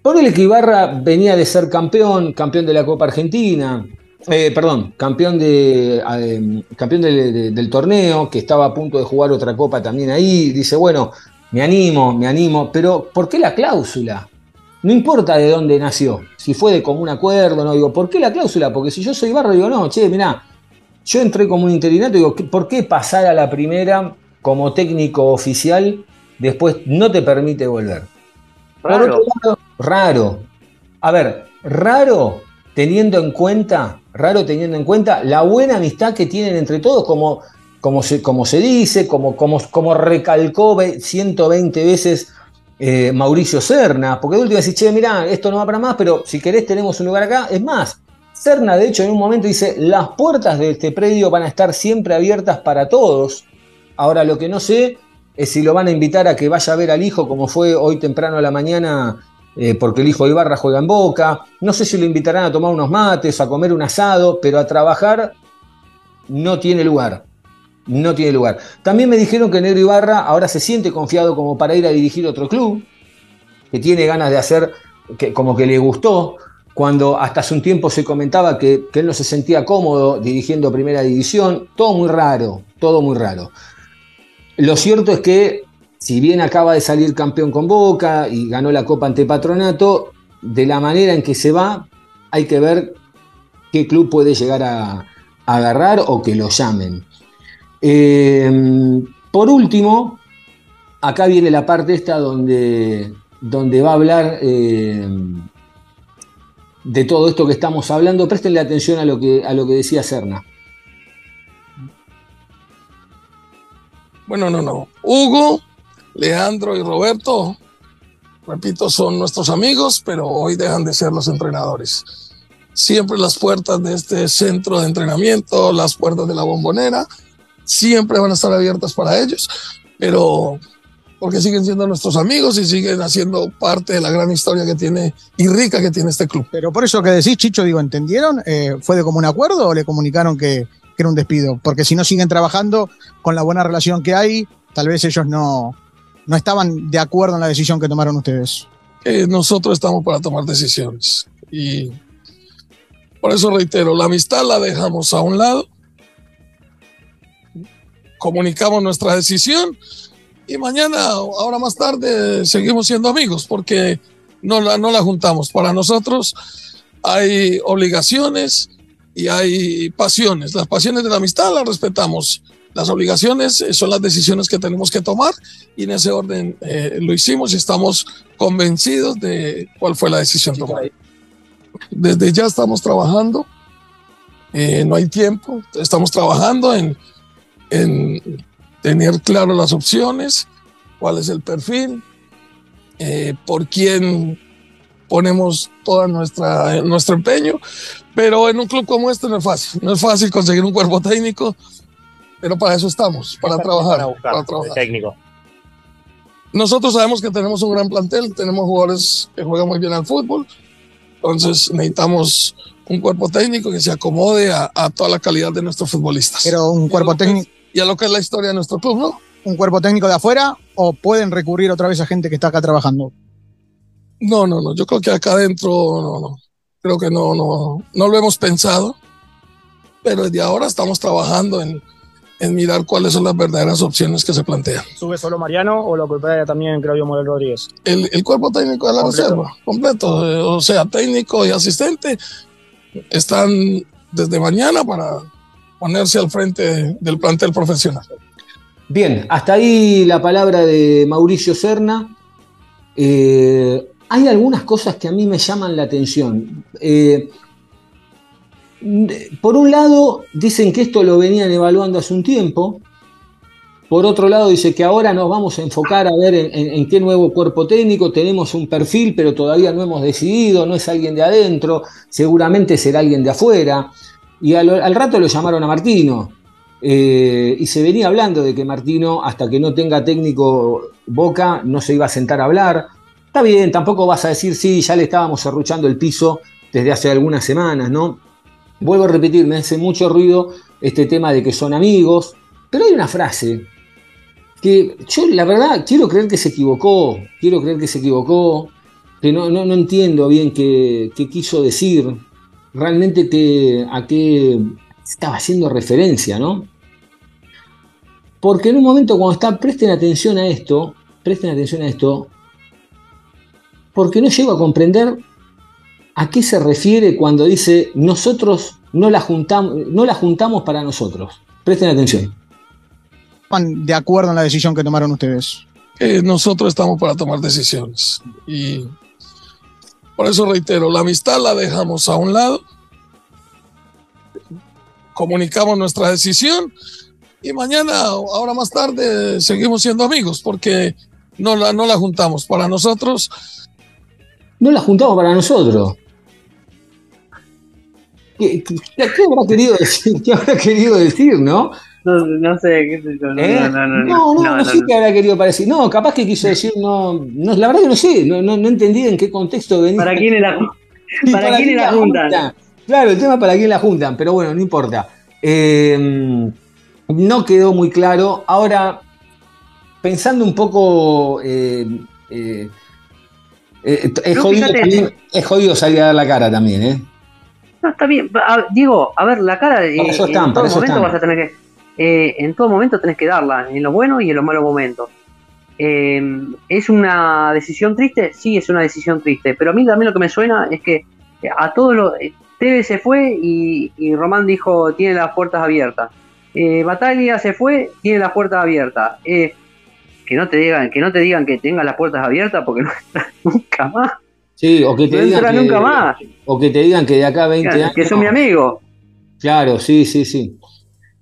ponele que Ibarra venía de ser campeón, campeón de la Copa Argentina, eh, perdón, campeón, de, eh, campeón del torneo, que estaba a punto de jugar otra copa también ahí. Dice, bueno, me animo, me animo, pero ¿por qué la cláusula? No importa de dónde nació, si fue de común acuerdo, no digo, ¿por qué la cláusula? Porque si yo soy barro, digo, no, che, mirá, yo entré como un interinato, digo, ¿por qué pasar a la primera como técnico oficial después no te permite volver? Raro. raro. A ver, raro teniendo en cuenta raro teniendo en cuenta la buena amistad que tienen entre todos, como, como, se, como se dice, como, como, como recalcó 120 veces eh, Mauricio Serna, porque de última dice, che, mirá, esto no va para más, pero si querés tenemos un lugar acá. Es más, Serna de hecho en un momento dice, las puertas de este predio van a estar siempre abiertas para todos. Ahora lo que no sé es si lo van a invitar a que vaya a ver al hijo, como fue hoy temprano a la mañana eh, porque el hijo de Ibarra juega en Boca. No sé si lo invitarán a tomar unos mates, a comer un asado, pero a trabajar no tiene lugar. No tiene lugar. También me dijeron que Negro Ibarra ahora se siente confiado como para ir a dirigir otro club, que tiene ganas de hacer, que, como que le gustó, cuando hasta hace un tiempo se comentaba que, que él no se sentía cómodo dirigiendo primera división. Todo muy raro, todo muy raro. Lo cierto es que si bien acaba de salir campeón con Boca y ganó la Copa ante Patronato, de la manera en que se va, hay que ver qué club puede llegar a, agarrar o que lo llamen. Eh, por último, acá viene la parte esta donde, donde va a hablar eh, de todo esto que estamos hablando. Prestenle atención a lo que, a lo que decía Serna. Bueno, no, no. Hugo Leandro y Roberto, repito, son nuestros amigos, pero hoy dejan de ser los entrenadores. Siempre las puertas de este centro de entrenamiento, las puertas de la bombonera, siempre van a estar abiertas para ellos, pero porque siguen siendo nuestros amigos y siguen haciendo parte de la gran historia que tiene y rica que tiene este club. Pero por eso que decís, Chicho, digo, ¿entendieron? Eh, ¿Fue de común acuerdo o le comunicaron que, que era un despido? Porque si no siguen trabajando con la buena relación que hay, tal vez ellos no, no estaban de acuerdo en la decisión que tomaron ustedes. nosotros estamos para tomar decisiones y por eso reitero, la amistad la dejamos a un lado, comunicamos nuestra decisión y mañana, ahora más tarde, seguimos siendo amigos porque no la, no la juntamos. Para nosotros hay obligaciones y hay pasiones. Las pasiones de la amistad las respetamos las obligaciones eh, son las decisiones que tenemos que tomar y en ese orden eh, lo hicimos y estamos convencidos de cuál fue la decisión tomada. Desde ya estamos trabajando, eh, no hay tiempo, estamos trabajando en, en, tener claro las opciones, cuál es el perfil, por quién ponemos todo nuestra, nuestro empeño, pero en un club como este no es fácil, no es fácil conseguir un cuerpo técnico pero para eso estamos, para trabajar. Para, trabajar. Técnico. Nosotros sabemos que tenemos un gran plantel, tenemos jugadores que juegan muy bien al fútbol, entonces necesitamos un cuerpo técnico que se acomode a, toda la calidad de nuestros futbolistas. Pero un cuerpo técnico... Y a lo que es la historia de nuestro club, ¿no? ¿Un cuerpo técnico de afuera o pueden recurrir otra vez a gente que está acá trabajando? No, no, no. Yo creo que acá adentro no, no. Creo que no, no, no lo hemos pensado. Pero desde ahora estamos trabajando en, en mirar cuáles son las verdaderas opciones que se plantean. ¿Sube solo Mariano o lo acompaña también Claudio Morel Rodríguez? El, el, cuerpo técnico de la Completo. reserva, completo, eh, o sea, técnico y asistente, están desde mañana para ponerse al frente del plantel profesional. Bien, hasta ahí la palabra de Mauricio Serna. Eh, hay algunas cosas que a mí me llaman la atención. Eh, por un lado, dicen que esto lo venían evaluando hace un tiempo. Por otro lado, dice que ahora nos vamos a enfocar a ver en, qué nuevo cuerpo técnico. Tenemos un perfil, pero todavía no hemos decidido. No es alguien de adentro, seguramente será alguien de afuera. Y al, rato lo llamaron a Martino. Eh, y se venía hablando de que Martino, hasta que no tenga técnico Boca, no se iba a sentar a hablar. Está bien, tampoco vas a decir, sí, ya le estábamos cerruchando el piso desde hace algunas semanas, ¿no? Vuelvo a repetir, me hace mucho ruido este tema de que son amigos, pero hay una frase que yo la verdad quiero creer que se equivocó, quiero creer que se equivocó, que no, no, no entiendo bien qué, qué, quiso decir, realmente que, a qué estaba haciendo referencia, ¿no? Porque en un momento cuando está, presten atención a esto, presten atención a esto, porque no llego a comprender a qué se refiere cuando dice nosotros no la juntamos, no la juntamos para nosotros. Presten atención. De acuerdo en la decisión que tomaron ustedes. Eh, nosotros estamos para tomar decisiones. Y por eso reitero, la amistad la dejamos a un lado, comunicamos nuestra decisión y mañana, ahora más tarde, seguimos siendo amigos porque no la, no la juntamos para nosotros. No la juntamos para nosotros. ¿Qué, qué, qué habrá querido decir? ¿Qué habrá querido decir, no? No, no sé, qué sé yo. No, ¿Eh? no, no, no, no, no, no, sé qué habrá querido parecer. No, capaz que quiso decir, no, no la verdad que no sé, no, no, no entendí en qué contexto venía. ¿Para quién la, Sí, para quién la juntan? Claro, el tema para quién la juntan, pero bueno, no importa. Eh, no quedó muy claro. Ahora, pensando un poco, eh, eh, eh es, jodido, es jodido salir a dar la cara también, ¿eh? No, está bien. A- Diego, a ver, la cara eh, eso están, en todo eso momento están. vas a tener que. eh, en todo momento tenés que darla, en los buenos y en los malos momentos. Eh, ¿Es una decisión triste? Sí, es una decisión triste. Pero a mí también lo que me suena es que a todos los. eh, Tevez se fue y, y Román dijo: tiene las puertas abiertas. Eh, Bataglia se fue, tiene las puertas abiertas. Eh, que no te digan que no te digan que tengas las puertas abiertas porque no entras nunca más. Sí, o que te No digan entra que, nunca más. o que te digan que de acá a 20 años. Que son mi amigo. Claro, sí, sí, sí.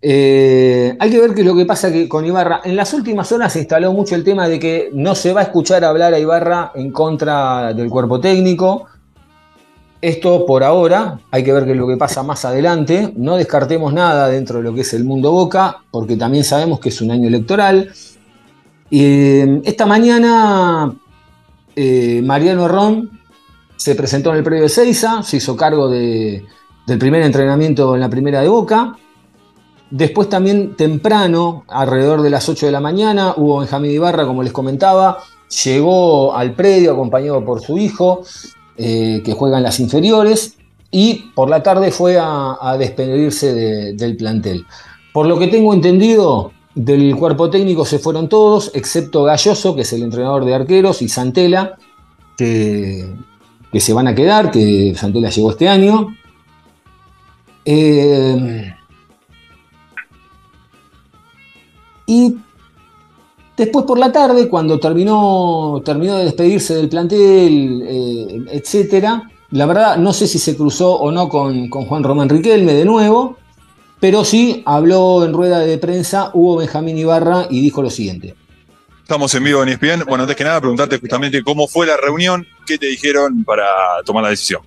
Eh, hay que ver qué es lo que pasa que con Ibarra. En las últimas horas se instaló mucho el tema de que no se va a escuchar hablar a Ibarra en contra del cuerpo técnico. Esto por ahora, hay que ver qué es lo que pasa más adelante. No descartemos nada dentro de lo que es el mundo Boca, porque también sabemos que es un año electoral. Eh, esta mañana eh, Mariano Ron se presentó en el predio de Seiza, se hizo cargo de, del primer entrenamiento en la primera de Boca. Después también temprano, alrededor de las 8 de la mañana, hubo Benjamín Ibarra, como les comentaba, llegó al predio acompañado por su hijo, eh, que juega en las inferiores, y por la tarde fue a, despedirse de- del plantel. Por lo que tengo entendido, del cuerpo técnico se fueron todos, excepto Galloso, que es el entrenador de arqueros, y Santela, que, que se van a quedar, que Santela llegó este año. Eh, y después por la tarde, cuando terminó, terminó de despedirse del plantel, eh, etcétera, la verdad no sé si se cruzó o no con, con Juan Román Riquelme de nuevo, pero sí habló en rueda de prensa Hugo Benjamín Ibarra y dijo lo siguiente. Estamos en vivo en ESPN. Bueno, antes que nada, preguntarte justamente cómo fue la reunión, qué te dijeron para tomar la decisión.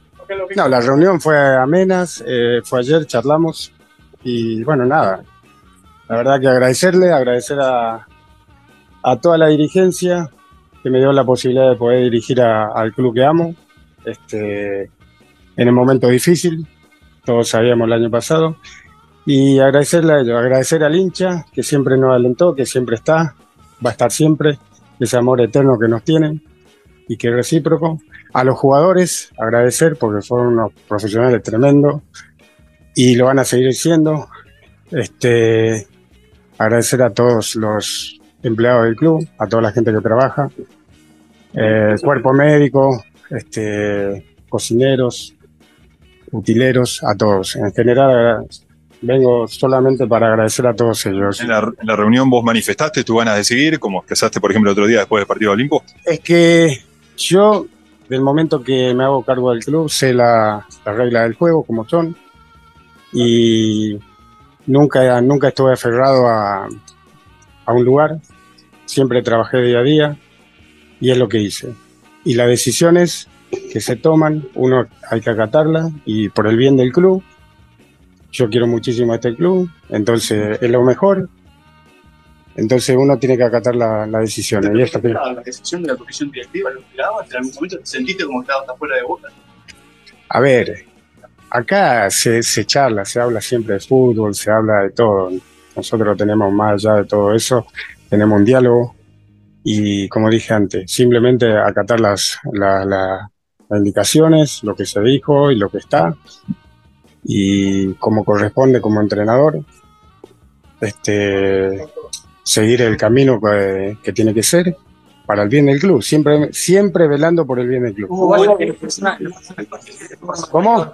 No, la reunión fue amenas, eh, fue ayer, charlamos y bueno, nada. La verdad que agradecerle, agradecer a, a toda la dirigencia que me dio la posibilidad de poder dirigir al club que amo este, en el momento difícil, todos sabíamos el año pasado. Y agradecerle a ellos, agradecer al hincha que siempre nos alentó, que siempre está, va a estar siempre, ese amor eterno que nos tienen y que es recíproco. A los jugadores, agradecer porque fueron unos profesionales tremendos y lo van a seguir siendo. Este, agradecer a todos los empleados del club, a toda la gente que trabaja, eh, cuerpo médico, este, cocineros, utileros, a todos. En general, vengo solamente para agradecer a todos ellos. En la, en la reunión vos manifestaste tu ganas de seguir, como expresaste, por ejemplo, el otro día después del partido de Olimpo. Es que yo, del momento que me hago cargo del club, sé la, la regla del juego, como son, y nunca, nunca estuve aferrado a, a un lugar, siempre trabajé día a día, y es lo que hice. Y las decisiones que se toman, uno hay que acatarlas, y por el bien del club, yo quiero muchísimo a este club, entonces es lo mejor. Entonces uno tiene que acatar las la decisiones. Y esto que- la decisión de la comisión directiva lo esperabas? ¿En algún momento te sentiste como estabas fuera de boca? a ver, acá se, se charla, se habla siempre de fútbol, se habla de todo. Nosotros tenemos más allá de todo eso, tenemos un diálogo y como dije antes, simplemente acatar las, la- la- las indicaciones, lo que se dijo y lo que está y como corresponde como entrenador, este, seguir el camino que, que tiene que ser para el bien del club, siempre, siempre velando por el bien del club. ¿Cómo?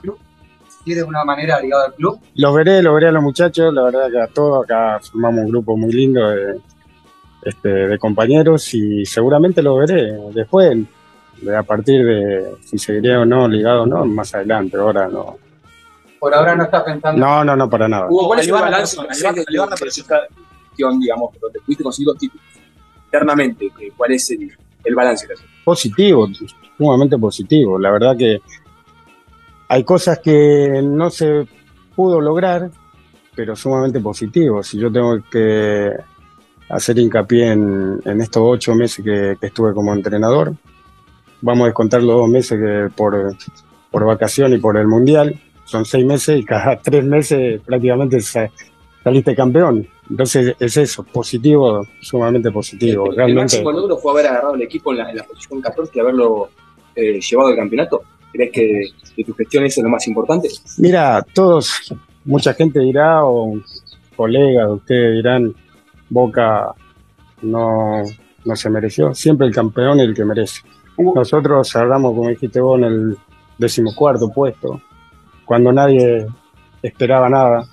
¿Sí de una manera ligado al club? Los veré, los veré a los muchachos, la verdad que a todos acá formamos un grupo muy lindo de, este, de compañeros y seguramente los veré después, de- a partir de si seguiré o no ligado o no, más adelante, ahora no. Por ahora no estás pensando. No, no, no, para nada. Hugo, ¿cuál es el balance? alivar la presión. Digamos, pero te pudiste conseguir dos títulos. Internamente, ¿qué- ¿cuál es el, el balance que haces? Positivo, sumamente positivo. La verdad que hay cosas que no se pudo lograr, pero sumamente positivo. Si yo tengo que hacer hincapié en, en estos ocho meses que, que estuve como entrenador, vamos a descontar los dos meses que por, por vacación y por el mundial. Son seis meses y cada tres meses prácticamente sa- saliste campeón. Entonces es eso, positivo, sumamente positivo. El, el Realmente. máximo logro fue haber agarrado el equipo en la, en la posición 14 y haberlo eh, llevado al campeonato. ¿Crees que de tu gestión eso es lo más importante? Mira, todos, mucha gente dirá, o colegas de ustedes dirán, Boca no, no se mereció. Siempre el campeón es el que merece. Nosotros cerramos, como dijiste vos, en el decimocuarto puesto, cuando nadie esperaba nada.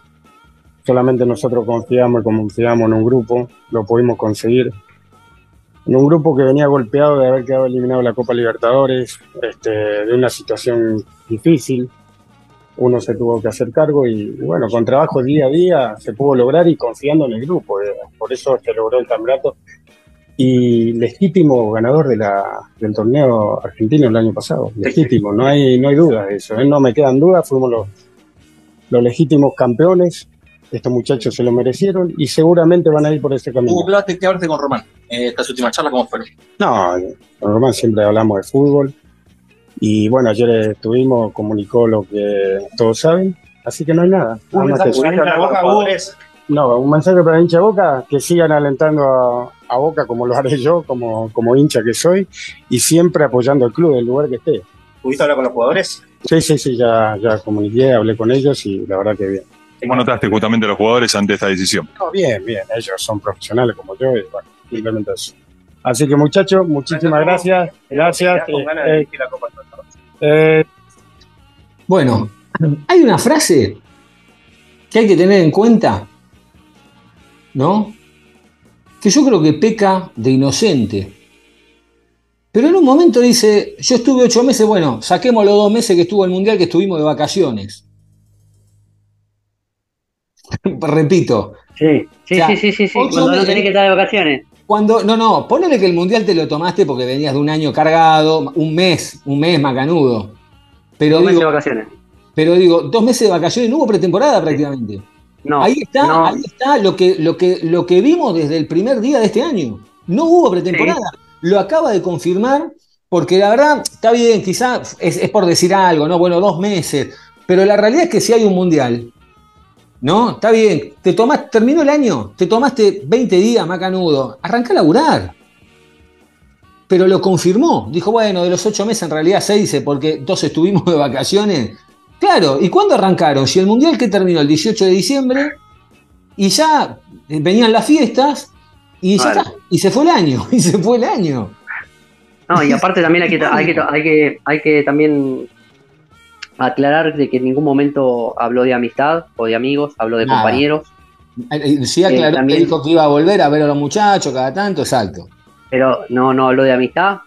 Solamente nosotros confiamos y confiamos en un grupo, lo pudimos conseguir. En un grupo que venía golpeado de haber quedado eliminado la Copa Libertadores, este, de una situación difícil, uno se tuvo que hacer cargo y, y bueno, con trabajo día a día se pudo lograr y confiando en el grupo. eh, Por eso se logró el campeonato y legítimo ganador de la, del torneo argentino el año pasado. Legítimo, no hay, no hay dudas de eso. eh, No me quedan dudas, fuimos los, los legítimos campeones. Estos muchachos se lo merecieron y seguramente van a ir por ese camino. ¿qué hablaste, qué hablaste con Román? Eh, estas últimas charlas, ¿cómo fueron? No, con Román siempre hablamos de fútbol. Y bueno, ayer estuvimos, comunicó lo que todos saben, así que no hay nada. nada más que. No, un mensaje para el hincha de Boca, que sigan alentando a, a Boca como lo haré yo, como, como hincha que soy, y siempre apoyando al club del lugar que esté. ¿Pudiste hablar con los jugadores? Sí, sí, sí, ya, ya comuniqué, hablé con ellos y la verdad que bien. ¿Cómo notaste justamente a los jugadores ante esta decisión? No, bien, bien, ellos son profesionales como yo y bueno, simplemente eso. Así que muchachos, muchísimas gracias, gracias. Con eh, ganas de dirigir la Copa Libertadores. eh, Bueno, hay una frase que hay que tener en cuenta, ¿no? Que yo creo que peca de inocente. Pero en un momento dice, yo estuve ocho meses, bueno, saquemos los dos meses que estuvo el Mundial, que estuvimos de vacaciones. Repito, Sí, sí, sí, sí, sí, sí, Cuando no meses- tenés que estar de vacaciones. Cuando, no, no, ponele que el mundial te lo tomaste porque venías de un año cargado, un mes, un mes macanudo. Pero Dos meses de vacaciones. pero digo, dos meses de vacaciones, no hubo pretemporada prácticamente. No, ahí está, no. ahí está lo que, lo, que, lo que vimos desde el primer día de este año. No hubo pretemporada. Lo acaba de confirmar, porque la verdad, está bien, quizás es, es por decir algo, ¿no? Bueno, dos meses. Pero la realidad es que si hay un mundial, ¿no? Está bien, te tomás, terminó el año, te tomaste 20 días, macanudo, arranca a laburar. pero lo confirmó. Dijo, bueno, de los ocho meses en realidad seis, porque dos estuvimos de vacaciones. Claro, ¿y cuándo arrancaron? Si el Mundial que terminó el 18 de diciembre y ya venían las fiestas y, ya está, y se fue el año, y se fue el año. No, y aparte también hay que, hay que, hay que, hay que también aclarar de que en ningún momento habló de amistad o de amigos, habló de Nada. compañeros. Eh, Sí, aclaró, también- dijo que iba a volver a ver a los muchachos cada tanto, exacto. pero no, no habló de amistad.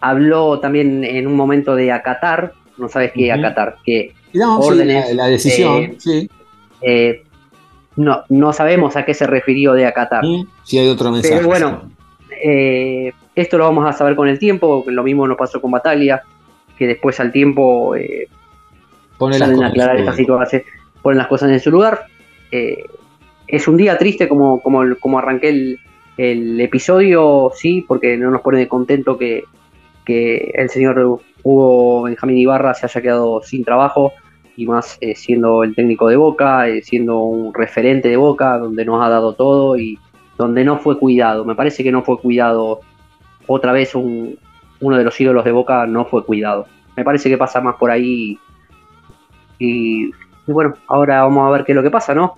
Habló también en un momento de acatar, no sabes qué Ujú. acatar, que No, sí, órdenes. la, la decisión, eh, sí. eh, no, no sabemos a qué se refirió de acatar. Si hay otro mensaje. Pero bueno, eh, esto lo vamos a saber con el tiempo, lo mismo nos pasó con Bataglia, que después al tiempo Pone salen a aclarar esta situación, ponen las cosas en su lugar. Es un día triste como, como, como arranqué el, el episodio, sí, porque no nos pone de contento que, que el señor Hugo Benjamín Ibarra se haya quedado sin trabajo y más eh, siendo el técnico de Boca, eh, siendo un referente de Boca, donde nos ha dado todo y donde no fue cuidado. Me parece que no fue cuidado otra vez un, uno de los ídolos de Boca no fue cuidado. Me parece que pasa más por ahí y, bueno, ahora vamos a ver qué es lo que pasa, ¿no?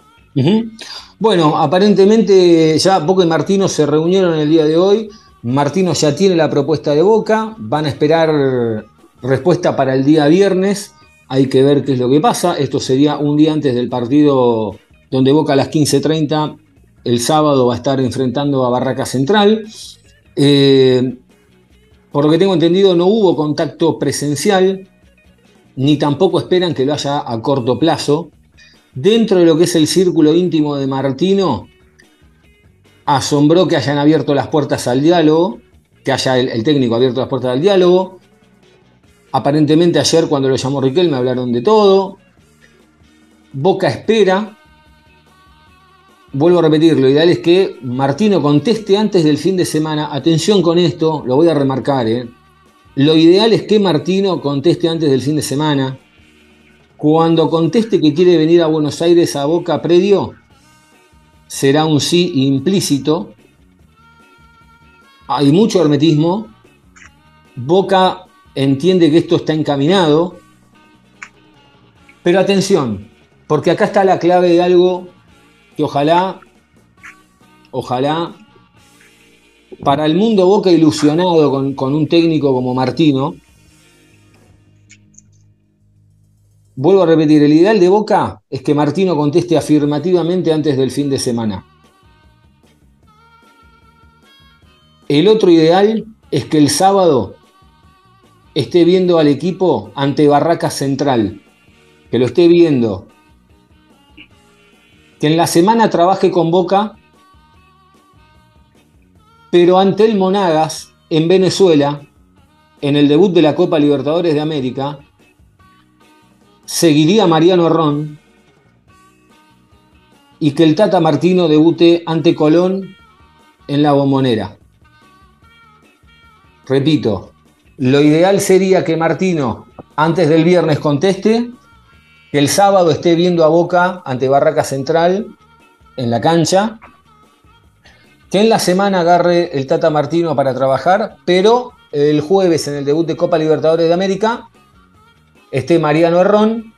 Bueno, aparentemente ya Boca y Martino se reunieron el día de hoy. Martino ya tiene la propuesta de Boca. Van a esperar respuesta para el día viernes. Hay que ver qué es lo que pasa. Esto sería un día antes del partido donde Boca a las 15.30 el sábado va a estar enfrentando a Barraca Central. Eh, por lo que tengo entendido, no hubo contacto presencial, ni tampoco esperan que lo haya a corto plazo. Dentro de lo que es el círculo íntimo de Martino, asombró que hayan abierto las puertas al diálogo, que haya el, el técnico abierto las puertas al diálogo. Aparentemente ayer cuando lo llamó Riquel me hablaron de todo. Boca espera. Vuelvo a repetir, lo ideal es que Martino conteste antes del fin de semana. Atención con esto, lo voy a remarcar. ¿eh? Lo ideal es que Martino conteste antes del fin de semana. Cuando conteste que quiere venir a Buenos Aires a Boca predio, será un sí implícito. Hay mucho hermetismo. Boca entiende que esto está encaminado. Pero atención, porque acá está la clave de algo que ojalá, ojalá, para el mundo Boca ilusionado con, con un técnico como Martino, Vuelvo a repetir, el ideal de Boca es que Martino conteste afirmativamente antes del fin de semana. El otro ideal es que el sábado esté viendo al equipo ante Barraca Central, que lo esté viendo, que en la semana trabaje con Boca, pero ante el Monagas en Venezuela, en el debut de la Copa Libertadores de América, seguiría Mariano Ron y que el Tata Martino debute ante Colón en la bombonera. Repito, lo ideal sería que Martino antes del viernes conteste, que el sábado esté viendo a Boca ante Barraca Central en la cancha, que en la semana agarre el Tata Martino para trabajar, pero el jueves en el debut de Copa Libertadores de América esté Mariano Herrón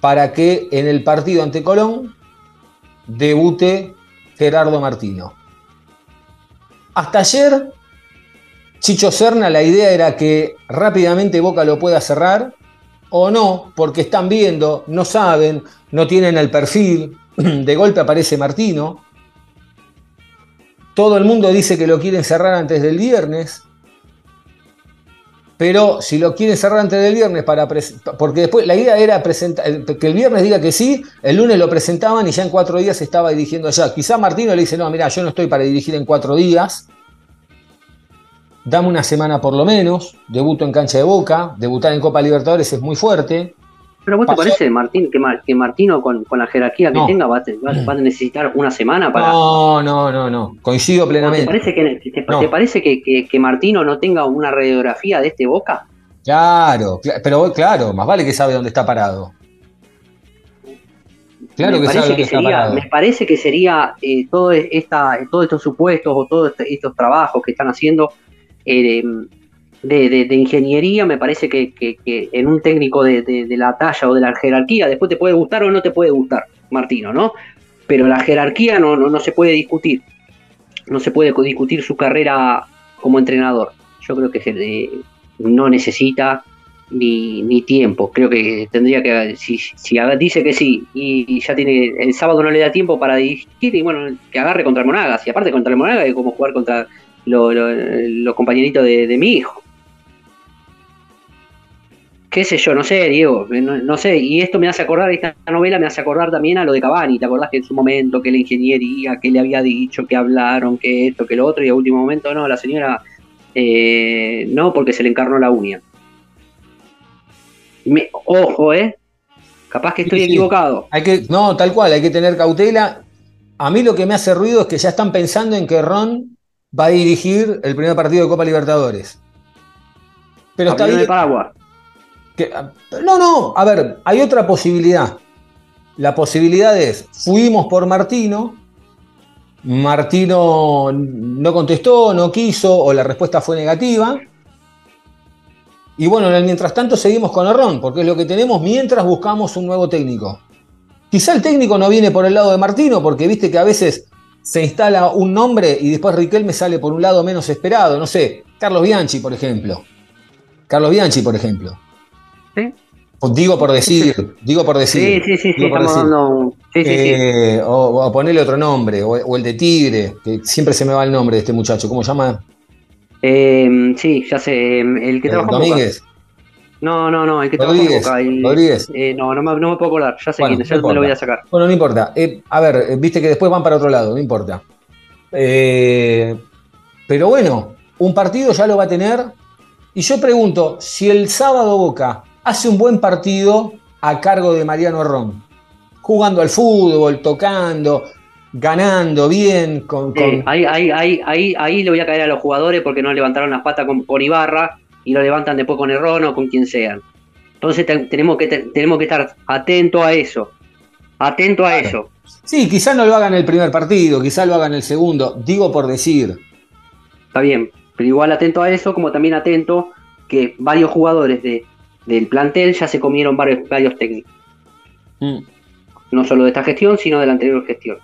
para que en el partido ante Colón debute Gerardo Martino. Hasta ayer, Chicho Serna, la idea era que rápidamente Boca lo pueda cerrar o no, porque están viendo, no saben, no tienen el perfil. De golpe aparece Martino. Todo el mundo dice que lo quieren cerrar antes del viernes. Pero si lo quieren cerrar antes del viernes, para porque después la idea era presentar, que el viernes diga que sí, el lunes lo presentaban y ya en cuatro días estaba dirigiendo allá. Quizá Martino le dice, no, mira, yo no estoy para dirigir en cuatro días. Dame una semana por lo menos, debuto en cancha de boca, debutar en Copa Libertadores es muy fuerte. Pero ¿vos te parece, Martín, que, Mar- que Martino con, con la jerarquía que No. tenga va va a- va a necesitar una semana para... No, no, no, no, coincido ¿O ¿Te plenamente. parece, que, te, No. te parece que, que- que Martino no tenga una radiografía de este Boca? Claro, cla- pero claro, más vale que sabe dónde está parado. Claro me que sabe parece dónde que está sería, parado. me parece que sería eh, todo esta, todos estos supuestos o todos estos trabajos que están haciendo eh, de, de- ingeniería, me parece que, que- en un técnico de, de- la talla o de la jerarquía, después te puede gustar o no te puede gustar, Martino, ¿no? Pero la jerarquía no, no, no se puede discutir. No se puede discutir su carrera como entrenador. Yo creo que no necesita ni, ni tiempo. Creo que tendría que, si, si dice que sí y, y ya tiene, el sábado no le da tiempo para dirigir y bueno, que agarre contra el Monagas. Y aparte contra el Monagas es como jugar contra lo- lo- los compañeritos de, de mi hijo. Qué sé yo, no sé, Diego, no, no sé, y esto me hace acordar, esta novela me hace acordar también a lo de Cavani, ¿te acordás que en su momento, que la ingeniería, que le había dicho, que hablaron, que esto, que lo otro, y a último momento, no, la señora, eh, no, porque se le encarnó la uña. Me- ojo, ¿eh? Capaz que estoy Sí, equivocado. Hay que, no, tal cual, hay que tener cautela. A mí lo que me hace ruido es que ya están pensando en que Ron va a dirigir el primer partido de Copa Libertadores. Pero está bien. el paraguas. Que- no, no, a ver, hay otra posibilidad. La posibilidad es, fuimos por Martino, Martino no contestó, no quiso, o la respuesta fue negativa. Y bueno, mientras tanto seguimos con Ron, porque es lo que tenemos mientras buscamos un nuevo técnico. Quizá el técnico no viene por el lado de Martino, porque viste que a veces se instala un nombre y después Riquelme sale por un lado menos esperado. No sé, Carlos Bianchi, por ejemplo. Carlos Bianchi, por ejemplo. Sí. O Digo por decir, digo por decir. Sí, sí, sí, sí, estamos dando un- sí, sí, sí. Eh, O, o ponerle otro nombre, o, o el de Tigre, que siempre se me va el nombre de este muchacho. ¿Cómo se llama? Eh, sí, ya sé, el que Eh, trabaja Boca. Domínguez. No, no, no, el que Rodríguez, trabaja en Boca. Rodríguez. eh, no, no me, no me puedo acordar, ya sé Bueno, quién es, no ya me lo voy a sacar. Bueno, no importa. Eh, a ver, viste que después van para otro lado, no importa. Pero bueno, un partido ya lo va a tener. Y yo pregunto, si el sábado Boca hace un buen partido a cargo de Mariano Ron, jugando al fútbol, tocando, ganando bien, con, con- Sí, ahí, ahí, ahí, ahí, ahí le voy a caer a los jugadores porque no levantaron las patas con, con Ibarra y lo levantan después con Errón o con quien sean. Entonces te- tenemos, que, te- tenemos que estar atentos a eso. Atento a eso. Sí, quizá no lo hagan el primer partido, quizá lo hagan el segundo, digo por decir. Está bien. Pero igual atento a eso, como también atento que varios jugadores de, del plantel ya se comieron varios, varios técnicos. Mm. No solo de esta gestión, sino de la anterior gestión.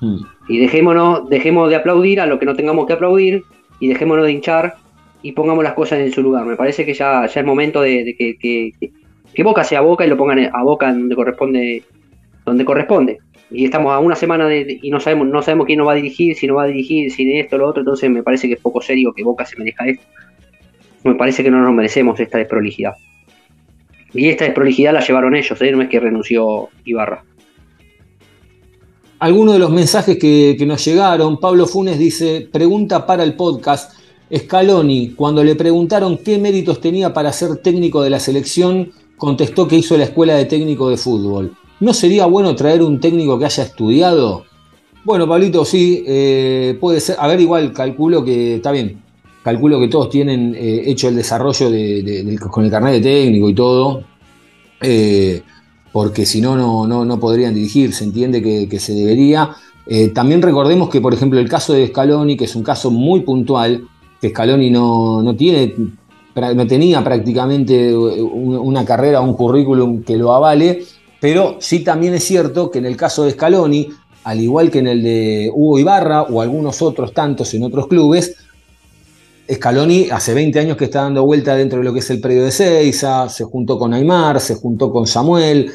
Mm. Y dejémonos, dejemos de aplaudir a lo que no tengamos que aplaudir y dejémonos de hinchar y pongamos las cosas en su lugar. Me parece que ya, ya es momento de, de que, que- que- Boca sea Boca y lo pongan a Boca en donde corresponde, donde corresponde. Y estamos a una semana de, y no sabemos, no sabemos quién nos va a dirigir, si nos va a dirigir, si de esto o lo otro, entonces me parece que es poco serio que Boca se merezca esto. Me parece que no nos merecemos esta desprolijidad. Y esta desprolijidad la llevaron ellos, ¿eh? no es que renunció Ibarra. Algunos de los mensajes que, que nos llegaron, Pablo Funes dice, pregunta para el podcast, Scaloni, cuando le preguntaron qué méritos tenía para ser técnico de la selección, contestó que hizo la escuela de técnico de fútbol. ¿No sería bueno traer un técnico que haya estudiado? Bueno, Pablito, sí, eh, puede ser. A ver, igual calculo que, está bien, calculo que todos tienen eh, hecho el desarrollo con el carnet de técnico y todo. Eh, porque si no, no, no, podrían dirigir, se entiende que, se debería. Eh, también recordemos que, por ejemplo, el caso de Scaloni, que es un caso muy puntual, que Scaloni no, no tiene, no tenía prácticamente un- una carrera, un currículum que lo avale, pero sí también es cierto que en el caso de Scaloni, al igual que en el de Hugo Ibarra o algunos otros tantos en otros clubes, Scaloni hace 20 años que está dando vuelta dentro de lo que es el predio de Seiza, se juntó con Aymar, se juntó con Samuel,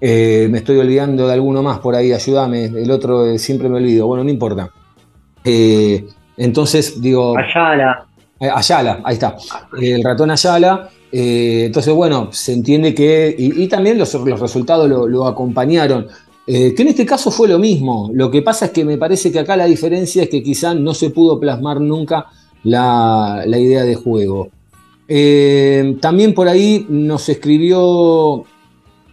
eh, me estoy olvidando de alguno más por ahí, ayúdame, el otro eh, siempre me olvido, bueno, no importa. Eh, entonces, digo... Ayala. Ayala, ahí está, el ratón Ayala. entonces, bueno, se entiende que... Y, y también los, los resultados lo, lo acompañaron. Eh, que en este caso fue lo mismo. Lo que pasa es que me parece que acá la diferencia es que quizá no se pudo plasmar nunca la, idea de juego. Eh, también por ahí nos escribió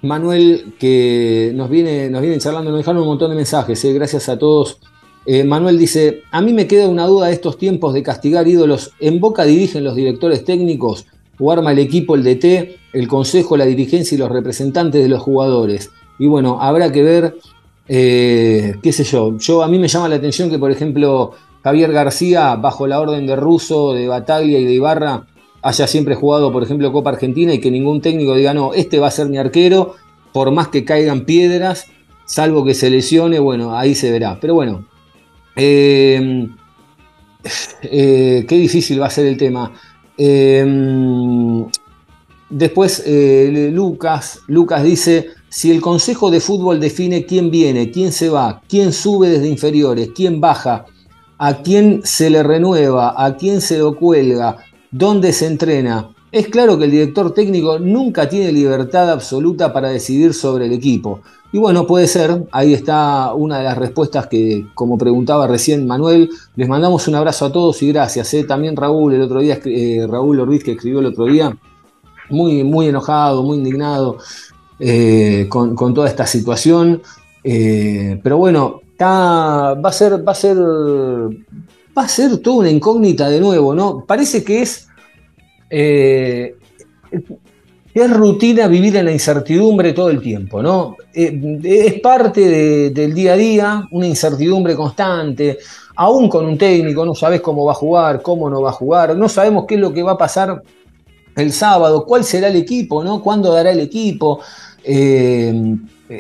Manuel, que nos viene, nos viene charlando, nos dejaron un montón de mensajes, eh, gracias a todos. Eh, Manuel dice, a mí me queda una duda de estos tiempos de castigar ídolos. ¿En Boca dirigen los directores técnicos o arma el equipo, el DT, el consejo, la dirigencia y los representantes de los jugadores? Y bueno, habrá que ver, qué sé yo, yo a mí me llama la atención que, por ejemplo, Javier García, bajo la orden de Russo, de Bataglia y de Ibarra, haya siempre jugado, por ejemplo, Copa Argentina y que ningún técnico diga, no, este va a ser mi arquero, por más que caigan piedras, salvo que se lesione, bueno, ahí se verá. Pero bueno, eh, eh, qué difícil va a ser el tema. Eh, después, Lucas, Lucas dice, si el Consejo de Fútbol define quién viene, quién se va, quién sube desde inferiores, quién baja, a quién se le renueva, a quién se lo cuelga, dónde se entrena, es claro que el director técnico nunca tiene libertad absoluta para decidir sobre el equipo. Y bueno, puede ser, ahí está una de las respuestas que, como preguntaba recién Manuel, les mandamos un abrazo a todos y gracias. ¿eh? También Raúl, el otro día, eh, Raúl Orbiz, que escribió el otro día, muy, muy enojado, muy indignado eh, con, toda esta situación. pero bueno, va a ser, va a ser, va a ser toda una incógnita de nuevo, ¿no? Parece que es eh, es rutina vivir en la incertidumbre todo el tiempo, ¿no? Eh, es parte del día a día, una incertidumbre constante, aún con un técnico, no sabes cómo va a jugar, cómo no va a jugar, no sabemos qué es lo que va a pasar el sábado, cuál será el equipo, ¿no? ¿Cuándo dará el equipo? Eh,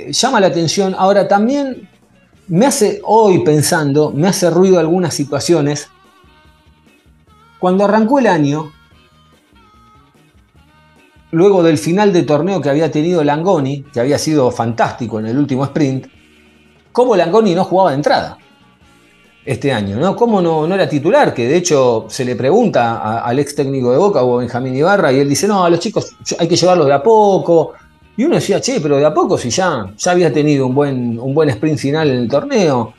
llama la atención. Ahora también me hace, hoy pensando, me hace ruido algunas situaciones. Cuando arrancó el año, luego del final de torneo que había tenido Langoni, que había sido fantástico en el último sprint, cómo Langoni no jugaba de entrada este año, ¿no? ¿Cómo no, era titular? Que de hecho se le pregunta al ex técnico de Boca, o Benjamín Ibarra, y él dice, no, a los chicos hay que llevarlos de a poco. Y uno decía, che, pero de a poco si ya, ya había tenido un buen, un buen sprint final en el torneo.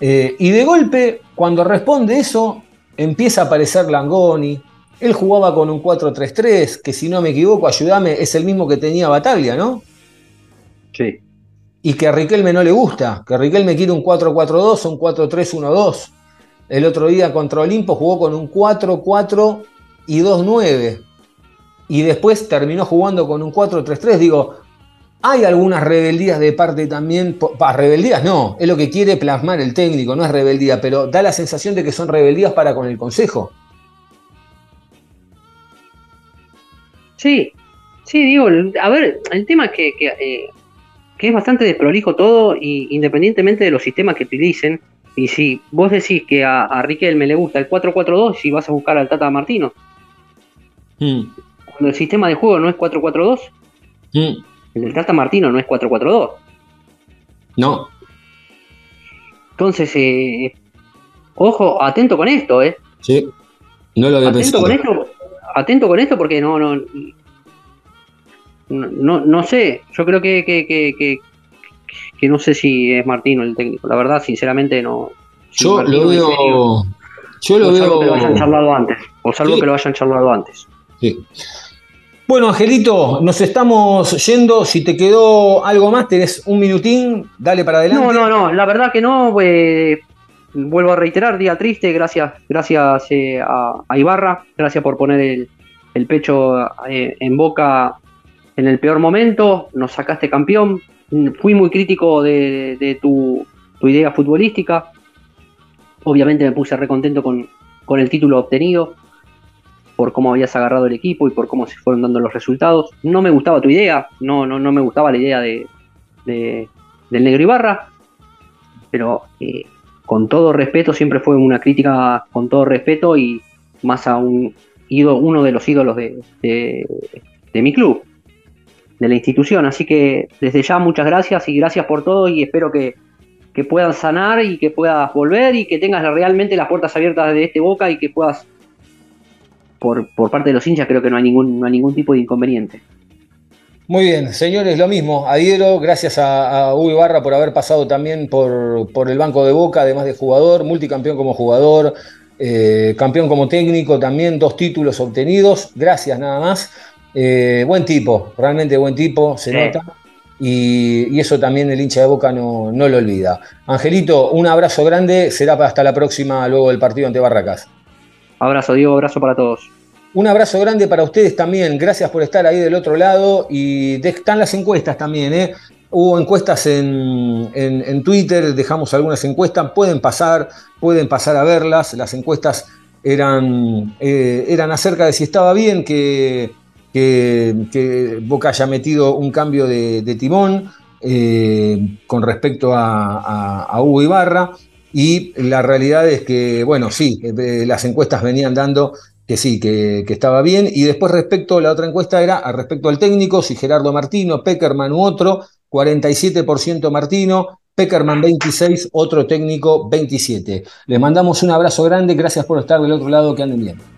Eh, y de golpe, cuando responde eso, empieza a aparecer Langoni, él jugaba con un 4-3-3, que si no me equivoco, ayúdame, es el mismo que tenía Bataglia, ¿no? Sí. Y que a Riquelme no le gusta, que a Riquelme quiere un 4-4-2 un 4-3-1-2. El otro día contra Olimpo jugó con un 4-4 y 2-9. Y después terminó jugando con un 4-3-3. Digo, hay algunas rebeldías de parte también, para rebeldías no, es lo que quiere plasmar el técnico, no es rebeldía, pero da la sensación de que son rebeldías para con el consejo. Sí, sí, digo, a ver, el tema es que, eh, que, es bastante desprolijo todo, y independientemente de los sistemas que utilicen. Y si vos decís que a, a Riquelme le gusta el 4-4-2, si vas a buscar al Tata Martino. Hmm. Cuando el sistema de juego no es 4-4-2, hmm. el del Tata Martino no es 4-4-2. No. Entonces, eh, ojo, atento con esto, ¿eh? Sí, no lo había atento Con esto, atento con esto porque no, no, no, no sé, yo creo que, que, que, no sé si es Martino el técnico, la verdad, sinceramente no. yo lo veo. Yo lo veo. que lo hayan charlado antes, o salvo que lo hayan charlado antes. Sí. Bueno, Angelito, nos estamos yendo. Si te quedó algo más, tenés un minutín, dale para adelante. No, no, no, la verdad que no. Pues, vuelvo a reiterar, día triste, gracias, gracias eh, a, Ibarra, gracias por poner el, pecho eh, en boca en el peor momento, nos sacaste campeón, fui muy crítico de, tu, idea futbolística, obviamente me puse recontento con, con el título obtenido, por cómo habías agarrado el equipo y por cómo se fueron dando los resultados. No me gustaba tu idea, no, no, no me gustaba la idea de, del negro Ibarra, pero eh, con todo respeto, siempre fue una crítica con todo respeto y más a un uno de los ídolos de, de, mi club, de la institución. Así que desde ya muchas gracias y gracias por todo y espero que, que puedas sanar y que puedas volver y que tengas realmente las puertas abiertas de este Boca y que puedas, por, por parte de los hinchas, creo que no hay ningún, no hay ningún tipo de inconveniente. Muy bien, señores, lo mismo. Adhiero, gracias a, a Uy Barra por haber pasado también por, el banco de Boca, además de jugador, multicampeón como jugador, eh, campeón como técnico, también dos títulos obtenidos. Gracias nada más. Eh, buen tipo, realmente buen tipo, se nota. Y, eso también el hincha de Boca no, no lo olvida. Angelito, un abrazo grande, será hasta la próxima, luego del partido ante Barracas. Abrazo, Diego, abrazo para todos. Un abrazo grande para ustedes también. Gracias por estar ahí del otro lado. Y están las encuestas también. ¿eh? hubo encuestas en, en- en Twitter, dejamos algunas encuestas, pueden pasar, pueden pasar a verlas. Las encuestas eran, eh, eran acerca de si estaba bien que, que- Boca haya metido un cambio de, timón eh, con respecto a Hugo Ibarra. Y la realidad es que, bueno, sí, eh, las encuestas venían dando que sí, que, estaba bien. Y después respecto, la otra encuesta era a respecto al técnico, si Gerardo Martino, Peckerman u otro, 47% Martino, Peckerman 26, otro técnico 27. Les mandamos un abrazo grande, gracias por estar del otro lado, que anden bien.